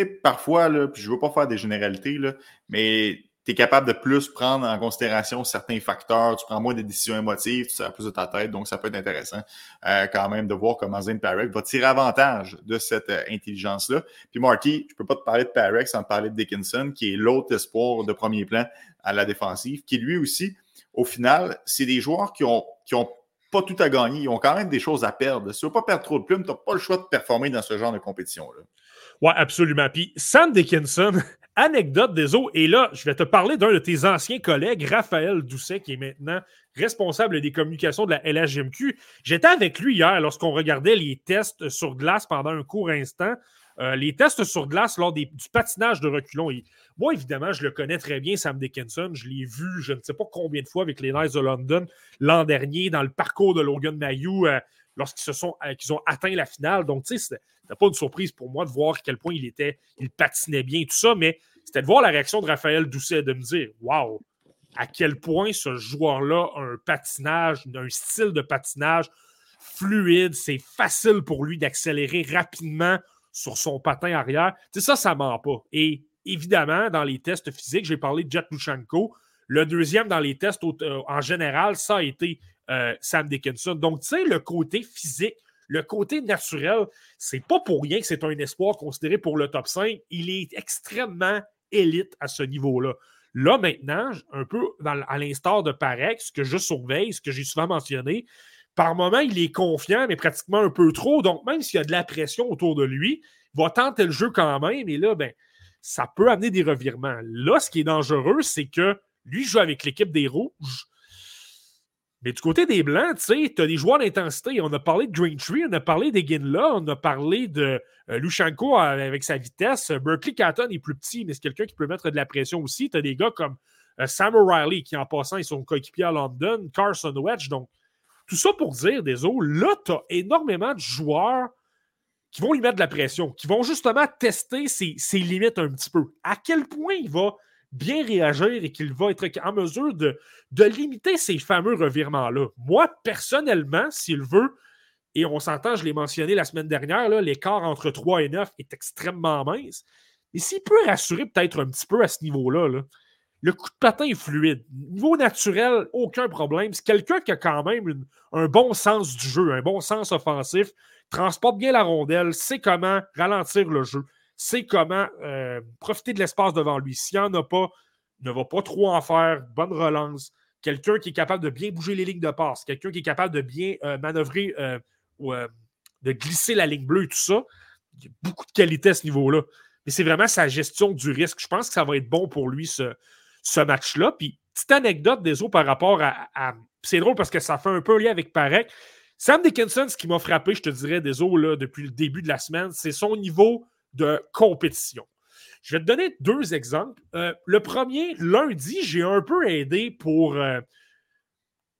Sais, parfois, là, puis je ne veux pas faire des généralités, là, mais tu es capable de plus prendre en considération certains facteurs, tu prends moins de décisions émotives, tu sers plus de ta tête, donc ça peut être intéressant euh, quand même de voir comment Zane Parek va tirer avantage de cette euh, intelligence-là. Puis Marty, je peux pas te parler de Parek sans te parler de Dickinson, qui est l'autre espoir de premier plan à la défensive, qui lui aussi, au final, c'est des joueurs qui ont, qui ont pas tout à gagner, ils ont quand même des choses à perdre. Si tu veux pas perdre trop de plumes, tu pas le choix de performer dans ce genre de compétition-là. Oui, absolument. Puis Sam Dickinson, [LAUGHS] Anecdote des eaux, et là, je vais te parler d'un de tes anciens collègues, Raphaël Doucet, qui est maintenant responsable des communications de la LHGMQ. J'étais avec lui hier lorsqu'on regardait les tests sur glace pendant un court instant. Euh, les tests sur glace lors du patinage de reculons. moi, évidemment, je le connais très bien, Sam Dickinson. Je l'ai vu, je ne sais pas combien de fois avec les Knights de London l'an dernier dans le parcours de Logan Mayou lorsqu'ils se sont, euh, qu'ils ont atteint la finale. Donc, tu sais, c'était pas une surprise pour moi de voir à quel point il était, il patinait bien, tout ça, mais c'était de voir la réaction de Raphaël Doucet, de me dire Waouh, à quel point ce joueur-là a un patinage, un style de patinage fluide, c'est facile pour lui d'accélérer rapidement sur son patin arrière. Tu sais, ça, ça ment pas. Et évidemment, dans les tests physiques, j'ai parlé de Jet Lushenko. Le deuxième dans les tests euh, en général, ça a été euh, Sam Dickinson. Donc, tu sais, le côté physique, le côté naturel, c'est pas pour rien que c'est un espoir considéré pour le top 5. Il est extrêmement élite à ce niveau-là. Là, maintenant, un peu à l'instar de Parex, ce que je surveille, ce que j'ai souvent mentionné, par moment, il est confiant, mais pratiquement un peu trop. Donc, même s'il y a de la pression autour de lui, il va tenter le jeu quand même. Et là, ben, ça peut amener des revirements. Là, ce qui est dangereux, c'est que lui joue avec l'équipe des Rouges. Mais du côté des Blancs, tu sais, tu as des joueurs d'intensité. On a parlé de Green Tree, on a parlé des Ginla, on a parlé de euh, Lushenko avec sa vitesse. Berkeley Catton est plus petit, mais c'est quelqu'un qui peut mettre de la pression aussi. Tu as des gars comme euh, Sam O'Reilly, qui en passant est son coéquipier à London, Carson Wedge. Donc, tout ça pour dire, des là, tu as énormément de joueurs qui vont lui mettre de la pression, qui vont justement tester ses limites un petit peu. À quel point il va bien réagir et qu'il va être en mesure de, de limiter ces fameux revirements-là. Moi, personnellement, s'il veut, et on s'entend, je l'ai mentionné la semaine dernière, l'écart entre 3 et 9 est extrêmement mince. Et s'il peut rassurer peut-être un petit peu à ce niveau-là, le coup de patin est fluide. Niveau naturel, aucun problème. C'est quelqu'un qui a quand même un bon sens du jeu, un bon sens offensif, transporte bien la rondelle, sait comment ralentir le jeu c'est comment euh, profiter de l'espace devant lui. S'il n'y en a pas, ne va pas trop en faire. Bonne relance. Quelqu'un qui est capable de bien bouger les lignes de passe. Quelqu'un qui est capable de bien euh, manœuvrer euh, ou de glisser la ligne bleue tout ça. Il y a beaucoup de qualité à ce niveau-là. Mais c'est vraiment sa gestion du risque. Je pense que ça va être bon pour lui, ce, match-là. Puis, petite anecdote des par rapport à. C'est drôle parce que ça fait un peu lien avec Parek. Sam Dickinson, ce qui m'a frappé, je te dirais, des autres, depuis le début de la semaine, c'est son niveau de compétition. Je vais te donner deux exemples. Euh, le premier, lundi, j'ai un peu aidé pour. Euh,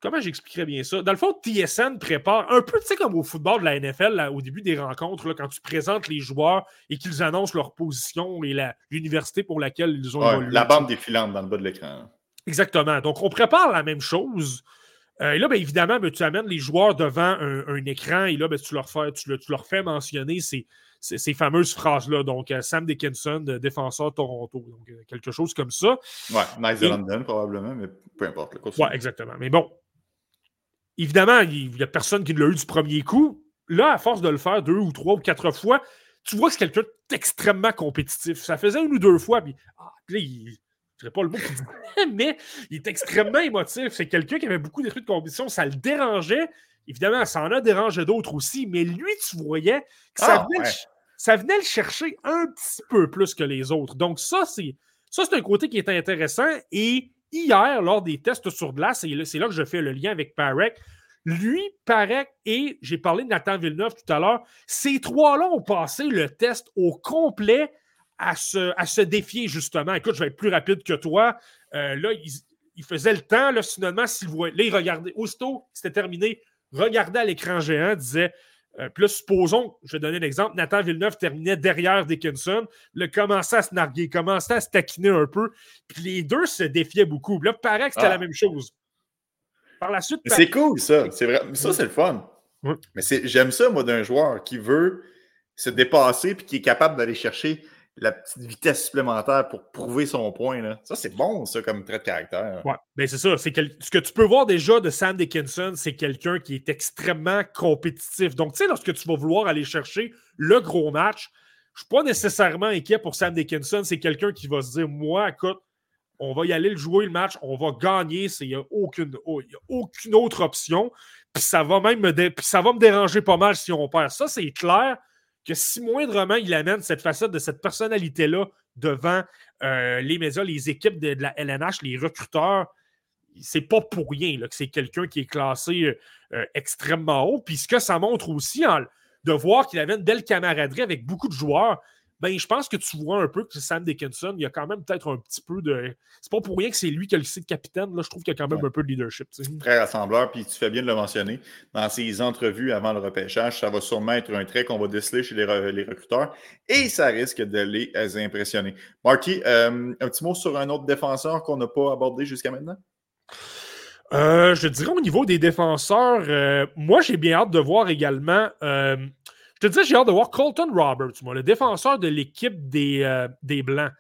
comment j'expliquerais bien ça? Dans le fond, TSN prépare un peu, tu sais, comme au football de la NFL, au début des rencontres, là, quand tu présentes les joueurs et qu'ils annoncent leur position et l'université pour laquelle ils ont évolué. La bande défilante dans le bas de l'écran. Exactement. Donc, on prépare la même chose. Euh, et là, bien évidemment, ben, tu amènes les joueurs devant un, écran et là, ben, tu, leur fais, tu, leur fais mentionner ces, ces, fameuses phrases-là. Donc, euh, Sam Dickinson, défenseur Toronto. Donc, euh, quelque chose comme ça. Ouais, Nice de London, probablement, mais peu importe. Oui, exactement. Mais bon, évidemment, il n'y a personne qui l'a eu du premier coup. Là, à force de le faire deux ou trois ou quatre fois, tu vois que c'est quelqu'un d'extrêmement compétitif. Ça faisait une ou deux fois, puis ah, là, il je pas le mot [LAUGHS] mais il est extrêmement émotif. C'est quelqu'un qui avait beaucoup d'esprit de compétition. Ça le dérangeait. Évidemment, ça en a dérangé d'autres aussi, mais lui, tu voyais que ça, ah, venait ça venait le chercher un petit peu plus que les autres. Donc, ça, c'est ça, c'est un côté qui est intéressant. Et hier, lors des tests sur glace, et c'est là que je fais le lien avec Parek, lui, Parek et j'ai parlé de Nathan Villeneuve tout à l'heure, ces trois-là ont passé le test au complet à se, défier, justement. Écoute, je vais être plus rapide que toi. Euh, là, il, faisait le temps. Là, finalement, s'il voyait, là, il regardait. Aussitôt, c'était terminé. Regardait à l'écran géant, disait euh, puis là, supposons, je vais donner un exemple, Nathan Villeneuve terminait derrière Dickinson, le commençait à se narguer, commençait à se taquiner un peu, puis les deux se défiaient beaucoup. là, paraît que c'était la ah. même chose. Par la suite. C'est cool, ça. C'est vrai. Ça, c'est le fun. Mais j'aime ça, moi, d'un joueur qui veut se dépasser puis qui est capable d'aller chercher la petite vitesse supplémentaire pour prouver son point. Ça, c'est bon, ça, comme trait de caractère. Ouais, ben c'est ça. Ce que tu peux voir déjà de Sam Dickinson, c'est quelqu'un qui est extrêmement compétitif. Donc, tu sais, lorsque tu vas vouloir aller chercher le gros match, je ne suis pas nécessairement inquiet pour Sam Dickinson. C'est quelqu'un qui va se dire Moi, écoute, on va y aller le jouer le match, on va gagner, il n'y a, aucune, oh, a aucune autre option. Puis ça va même me, ça va me déranger pas mal si on perd. Ça, c'est clair que si moindrement il amène cette facette de cette personnalité-là devant euh, les médias, les équipes de, la LNH, les recruteurs, c'est pas pour rien que c'est quelqu'un qui est classé euh, euh, extrêmement haut. Puis ce que ça montre aussi, de voir qu'il avait une belle camaraderie avec beaucoup de joueurs, ben, je pense que tu vois un peu que Sam Dickinson, il y a quand même peut-être un petit peu de. C'est pas pour rien que c'est lui qui a le site capitaine. Là, je trouve qu'il y a quand même un peu de leadership. Très rassembleur, puis tu fais bien de le mentionner. Dans ses entrevues avant le repêchage, ça va sûrement être un trait qu'on va déceler chez les, recruteurs et ça risque de les impressionner. Marty, euh, un petit mot sur un autre défenseur qu'on n'a pas abordé jusqu'à maintenant? Euh, je dirais au niveau des défenseurs, euh, moi j'ai bien hâte de voir également te dis, j'ai hâte de voir Colton Roberts, moi, le défenseur de l'équipe des, euh, Blancs.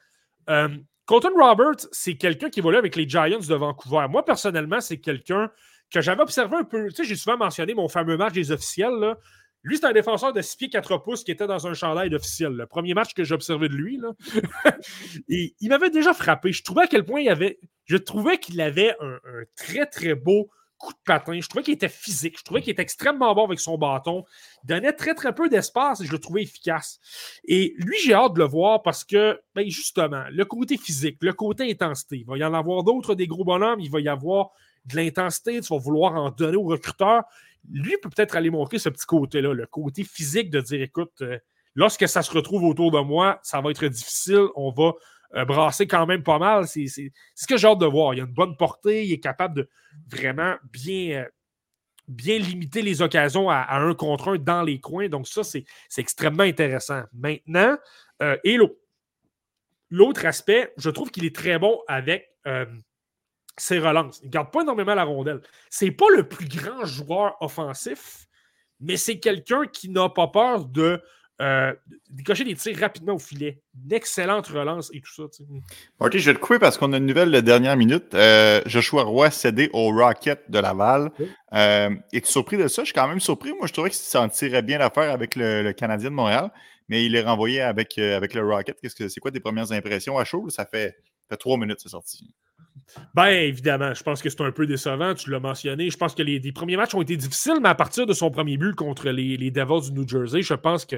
Euh, Colton Roberts, c'est quelqu'un qui évolue avec les Giants de Vancouver. Moi, personnellement, c'est quelqu'un que j'avais observé un peu. Tu sais, j'ai souvent mentionné mon fameux match des officiels. Lui, c'est un défenseur de 6 pieds 4 pouces qui était dans un chandail d'officiel. Le premier match que j'ai observé de lui. [LAUGHS] Il m'avait déjà frappé. Je trouvais à quel point il avait. Je trouvais qu'il avait un, très, très beau coup de patin. Je trouvais qu'il était physique. Je trouvais qu'il était extrêmement bon avec son bâton. Il donnait très, très peu d'espace et je le trouvais efficace. Et lui, j'ai hâte de le voir parce que, ben justement, le côté physique, le côté intensité, il va y en avoir d'autres, des gros bonhommes. Il va y avoir de l'intensité. Tu vas vouloir en donner au recruteur. Lui peut peut-être aller montrer ce petit côté-là, le côté physique de dire écoute, euh, lorsque ça se retrouve autour de moi, ça va être difficile. On va euh, brasser quand même pas mal. C'est ce que j'ai hâte de voir. Il a une bonne portée, il est capable de vraiment bien, euh, bien limiter les occasions à, un contre un dans les coins. Donc, ça, c'est extrêmement intéressant. Maintenant, euh, et l'autre aspect, je trouve qu'il est très bon avec ses relances. Il ne garde pas énormément la rondelle. C'est pas le plus grand joueur offensif, mais c'est quelqu'un qui n'a pas peur de euh, décocher des tirs rapidement au filet. Une excellente relance et tout ça. Ok, je vais te couper parce qu'on a une nouvelle de dernière minute. Euh, Joshua Roy cédé au Rocket de Laval. Euh, Es-tu surpris de ça? Je suis quand même surpris. Moi, je trouvais qu'il s'en tirait bien l'affaire avec le, Canadien de Montréal, mais il est renvoyé avec, euh, avec le Rocket. Qu'est-ce que c'est quoi tes premières impressions à chaud? Ça fait, ça fait trois minutes, c'est sorti. Ben, évidemment, je pense que c'est un peu décevant, tu l'as mentionné. Je pense que les, premiers matchs ont été difficiles, mais à partir de son premier but contre les, les Devils du New Jersey, je pense que,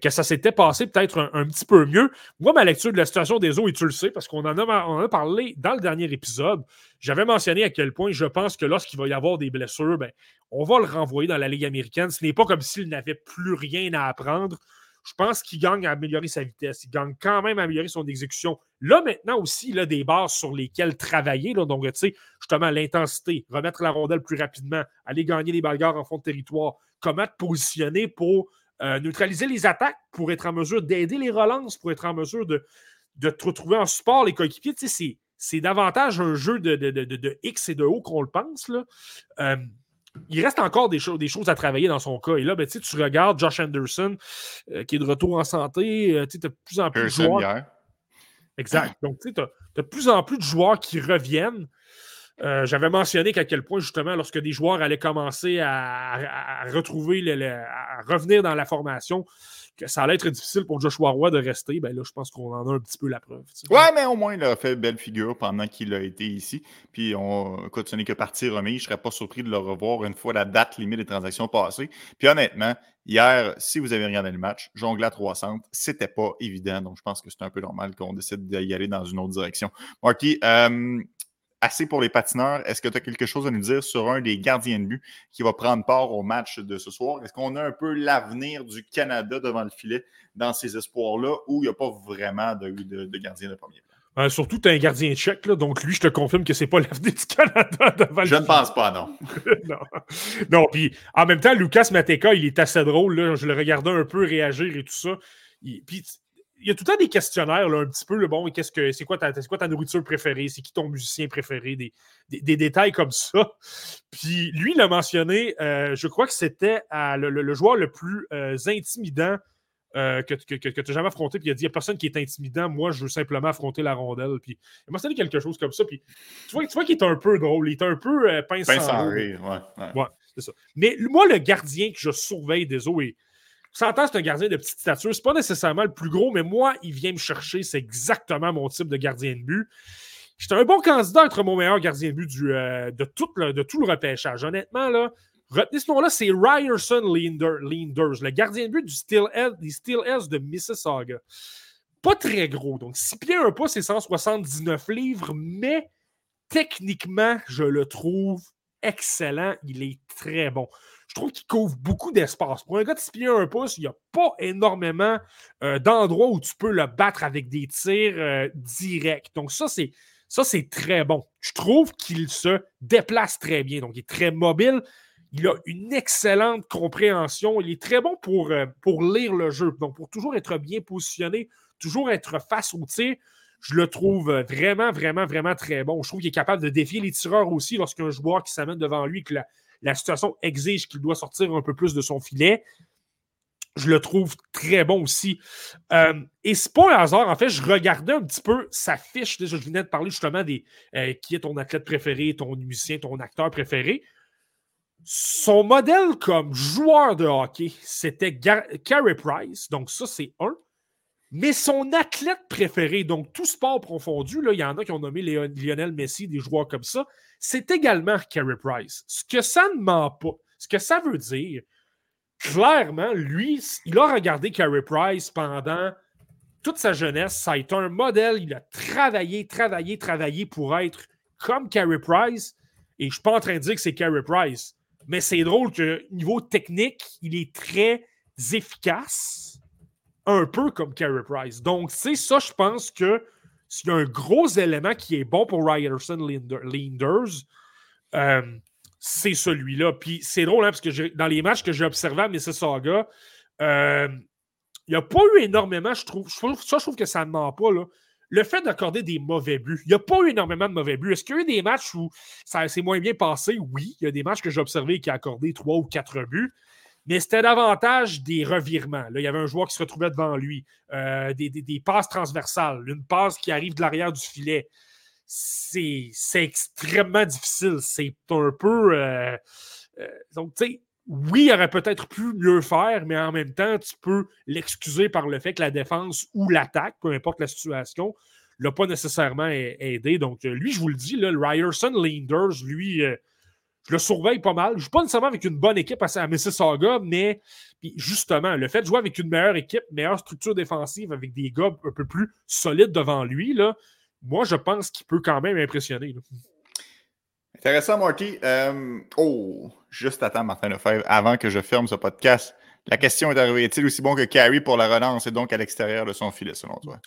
que ça s'était passé peut-être un, petit peu mieux. Moi, ma lecture de la situation des eaux, et tu le sais, parce qu'on en, a, a parlé dans le dernier épisode, j'avais mentionné à quel point je pense que lorsqu'il va y avoir des blessures, ben, on va le renvoyer dans la Ligue américaine. Ce n'est pas comme s'il n'avait plus rien à apprendre je pense qu'il gagne à améliorer sa vitesse. Il gagne quand même à améliorer son exécution. Là, maintenant aussi, il a des bases sur lesquelles travailler. Là, donc, tu sais, justement, l'intensité, remettre la rondelle plus rapidement, aller gagner les bagarres en fond de territoire, comment te positionner pour euh, neutraliser les attaques, pour être en mesure d'aider les relances, pour être en mesure de, de te retrouver en support, les coéquipiers? Tu sais, c'est davantage un jeu de, de, X et de O qu'on le pense. Là. Euh, il reste encore des, des, choses à travailler dans son cas. Et là, ben, tu regardes Josh Anderson, euh, qui est de retour en santé. Euh, tu as de plus en plus de joueurs. Exact. Donc, tu as, de plus en plus de joueurs qui reviennent. Euh, j'avais mentionné qu'à quel point, justement, lorsque des joueurs allaient commencer à, retrouver, à revenir dans la formation, que ça allait être difficile pour Joshua Roy de rester, ben là, je pense qu'on en a un petit peu la preuve. Ouais, mais au moins, il a fait belle figure pendant qu'il a été ici. Puis, on, écoute, ce n'est que partie remise. Je ne serais pas surpris de le revoir une fois la date limite des transactions passées. Puis, honnêtement, hier, si vous avez regardé le match, jongle à 300, c'était pas évident. Donc, je pense que c'est un peu normal qu'on décide d'y aller dans une autre direction. Marty, euh, assez pour les patineurs. Est-ce que tu as quelque chose à nous dire sur un des gardiens de but qui va prendre part au match de ce soir? Est-ce qu'on a un peu l'avenir du Canada devant le filet dans ces espoirs-là ou il n'y a pas vraiment de, de, gardien de premier plan? Euh, surtout, tu as un gardien tchèque, là, donc lui, je te confirme que c'est pas [LAUGHS] l'avenir du Canada devant le Je ne pense pas, non. [LAUGHS] non. Non, puis en même temps, Lucas Mateka, il est assez drôle. Là, je le regardais un peu réagir et tout ça. puis il y a tout le temps des questionnaires, là, un petit peu, le bon, qu'est-ce que c'est quoi, ta, quoi ta nourriture préférée, c'est qui ton musicien préféré, des, des, détails comme ça. [LAUGHS] Puis lui, il a mentionné, euh, je crois que c'était le, joueur le plus euh, intimidant euh, que, que, que, tu as jamais affronté. Puis il a dit, il n'y a personne qui est intimidant, moi, je veux simplement affronter la rondelle. Puis il m'a mentionné quelque chose comme ça. Puis tu vois, tu vois qu'il est un peu drôle, il est un peu pince, pince sans rire. Ouais, ouais. c'est ça. Mais moi, le gardien que je surveille des eaux est S'entend, c'est un gardien de petite stature. C'est pas nécessairement le plus gros, mais moi, il vient me chercher. C'est exactement mon type de gardien de but. J'étais un bon candidat à être mon meilleur gardien de but euh, de, tout le, de tout le repêchage. Honnêtement, là, retenez ce nom-là, c'est Ryerson Linders, le gardien de but du Steel des de Mississauga. Pas très gros. Donc, 6 pieds un pas, c'est 179 livres, mais techniquement, je le trouve excellent. Il est très bon je trouve qu'il couvre beaucoup d'espace. Pour un gars de 6 pieds 1 pouce, il n'y a pas énormément euh, d'endroits où tu peux le battre avec des tirs euh, directs. Donc, ça, c'est. Ça, c'est très bon. Je trouve qu'il se déplace très bien. Donc, il est très mobile. Il a une excellente compréhension. Il est très bon pour, euh, pour lire le jeu. Donc, pour toujours être bien positionné, toujours être face au tir, je le trouve vraiment, vraiment, vraiment très bon. Je trouve qu'il est capable de défier les tireurs aussi lorsqu'un joueur qui s'amène devant lui, que la, la situation exige qu'il doit sortir un peu plus de son filet. Je le trouve très bon aussi. Euh, et c'est pas un hasard. En fait, je regardais un petit peu sa fiche. Je venais de parler justement des euh, qui est ton athlète préféré, ton musicien, ton acteur préféré. Son modèle comme joueur de hockey, c'était Carey Price. Donc, ça, c'est un. Mais son athlète préféré, donc tout sport confondu, il y en a qui ont nommé Lionel Messi, des joueurs comme ça, c'est également Carey Price. Ce que ça ne ment pas, ce que ça veut dire, clairement, lui, il a regardé Carey Price pendant toute sa jeunesse. Ça a été un modèle. Il a travaillé, travaillé, travaillé pour être comme Carey Price. Et je ne suis pas en train de dire que c'est Carey Price. Mais c'est drôle que niveau technique, il est très efficace, un peu comme Carey Price. Donc, c'est ça, je pense que s'il y a un gros élément qui est bon pour Ryerson Linders, euh, c'est celui-là. Puis c'est drôle, hein, parce que dans les matchs que j'ai observés à Mississauga, euh, il n'y a pas eu énormément, je trouve, ça, je trouve que ça ne ment pas. Le fait d'accorder des mauvais buts, il n'y a pas eu énormément de mauvais buts. Est-ce qu'il y a eu des matchs où ça s'est moins bien passé? Oui, il y a des matchs que j'ai observés qui a accordé trois ou quatre buts, mais c'était davantage des revirements. Là, il y avait un joueur qui se retrouvait devant lui, euh, des, passes transversales, une passe qui arrive de l'arrière du filet. C'est extrêmement difficile. C'est un peu. Euh, euh, donc, tu sais, oui, il aurait peut-être pu mieux faire, mais en même temps, tu peux l'excuser par le fait que la défense ou l'attaque, peu importe la situation, l'a pas nécessairement aidé. Donc, lui, je vous le dis, le Ryerson Linders, lui, je le surveille pas mal. Je ne joue pas nécessairement avec une bonne équipe à, Mississauga, mais justement, le fait de jouer avec une meilleure équipe, meilleure structure défensive, avec des gars un peu plus solides devant lui, là, moi, je pense qu'il peut quand même impressionner. Intéressant, Marty. Euh, oh, juste attends, Martin Lefebvre, avant que je ferme ce podcast. La question est arrivée. Est-il aussi bon que Carey pour la relance et donc à l'extérieur de son filet, selon toi?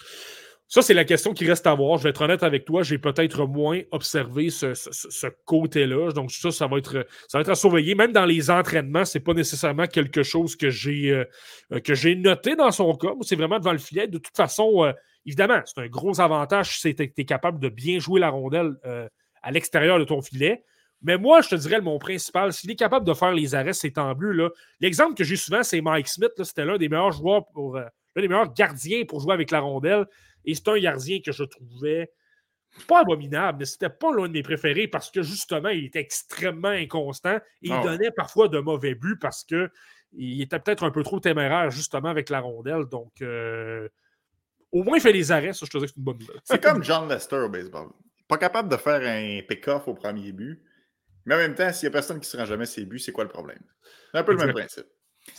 Ça, c'est la question qui reste à voir. Je vais être honnête avec toi, j'ai peut-être moins observé ce, côté-là. Donc, ça, ça va, être, ça va être à surveiller. Même dans les entraînements, ce n'est pas nécessairement quelque chose que j'ai euh, noté dans son cas. C'est vraiment devant le filet. De toute façon, euh, évidemment, c'est un gros avantage si tu es, capable de bien jouer la rondelle à l'extérieur de ton filet. Mais moi, je te dirais, mon principal, s'il est capable de faire les arrêts, c'est tant mieux. L'exemple que j'ai souvent, c'est Mike Smith. C'était l'un des meilleurs joueurs pour. Euh, l'un des meilleurs gardiens pour jouer avec la rondelle. Et c'est un gardien que je trouvais pas abominable, mais c'était pas l'un de mes préférés parce que justement, il était extrêmement inconstant et il ah donnait parfois de mauvais buts parce que il était peut-être un peu trop téméraire justement avec la rondelle. Donc, euh, au moins, il fait les arrêts. Ça, je te dis que c'est une bonne nouvelle. C'est comme John Lester au baseball pas capable de faire un pick-off au premier but. Mais en même temps, s'il n'y a personne qui ne se rend jamais ses buts, c'est quoi le problème? C'est un peu le même principe.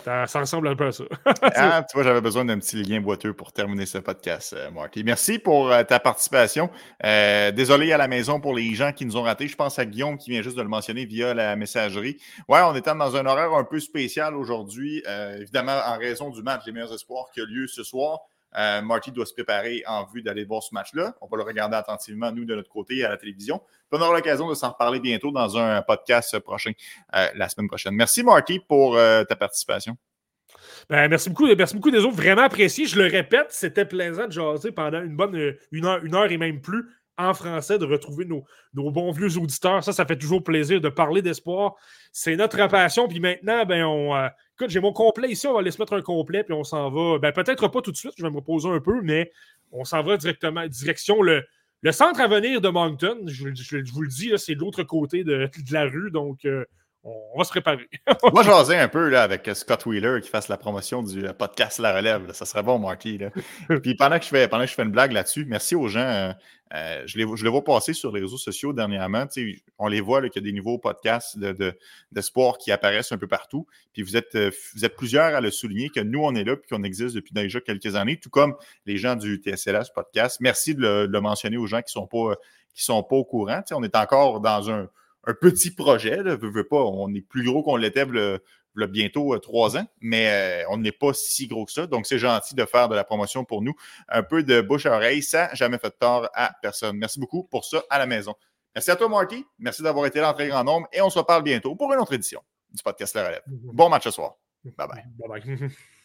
Ça, ressemble un peu à ça. [LAUGHS] ah, tu vois, j'avais besoin d'un petit lien boiteux pour terminer ce podcast, euh, Marty. Merci pour euh, ta participation. Euh, désolé à la maison pour les gens qui nous ont ratés. Je pense à Guillaume qui vient juste de le mentionner via la messagerie. Ouais, on était dans un horaire un peu spécial aujourd'hui, évidemment en raison du match des meilleurs espoirs qui a lieu ce soir. Euh, Marty doit se préparer en vue d'aller voir ce match-là. On va le regarder attentivement, nous, de notre côté, à la télévision. on aura l'occasion de s'en reparler bientôt dans un podcast prochain, euh, la semaine prochaine. Merci, Marty, pour euh, ta participation. Ben, merci beaucoup. Merci beaucoup des autres. Vraiment apprécié. Je le répète, c'était plaisant de jaser pendant une bonne une heure, une heure et même plus en français, de retrouver nos, bons vieux auditeurs. Ça, ça fait toujours plaisir de parler d'espoir. C'est notre passion. Puis maintenant, ben, on, écoute, j'ai mon complet ici. On va aller se mettre un complet, puis on s'en va. Ben, peut-être pas tout de suite, je vais me reposer un peu, mais on s'en va directement, direction le, le centre à venir de Moncton. Je, vous le dis, c'est de l'autre côté de, la rue. Donc, euh, on va se préparer. [LAUGHS] Moi, je vais un peu là, avec Scott Wheeler qui fasse la promotion du euh, podcast La Relève. Ça serait bon, Marty. [LAUGHS] Puis pendant que, je fais, pendant que je fais une blague là-dessus, merci aux gens. Euh, euh, je, les, je les vois passer sur les réseaux sociaux dernièrement. on les voit qu'il y a des nouveaux podcasts de, de, sport qui apparaissent un peu partout. Puis vous êtes, vous êtes plusieurs à le souligner que nous, on est là et qu'on existe depuis déjà quelques années, tout comme les gens du TSLS podcast. Merci de le, mentionner aux gens qui ne sont, pas, qui sont pas au courant. on est encore dans un un petit projet. Là, pas, on est plus gros qu'on l'était bientôt euh, trois ans, mais euh, on n'est pas si gros que ça. Donc, c'est gentil de faire de la promotion pour nous. Un peu de bouche à oreille, ça n'a jamais fait de tort à personne. Merci beaucoup pour ça à la maison. Merci à toi, Marty. Merci d'avoir été là en très grand nombre et on se reparle bientôt pour une autre édition du podcast La Relève. Bon match ce soir. Bye bye. Bye bye. [LAUGHS]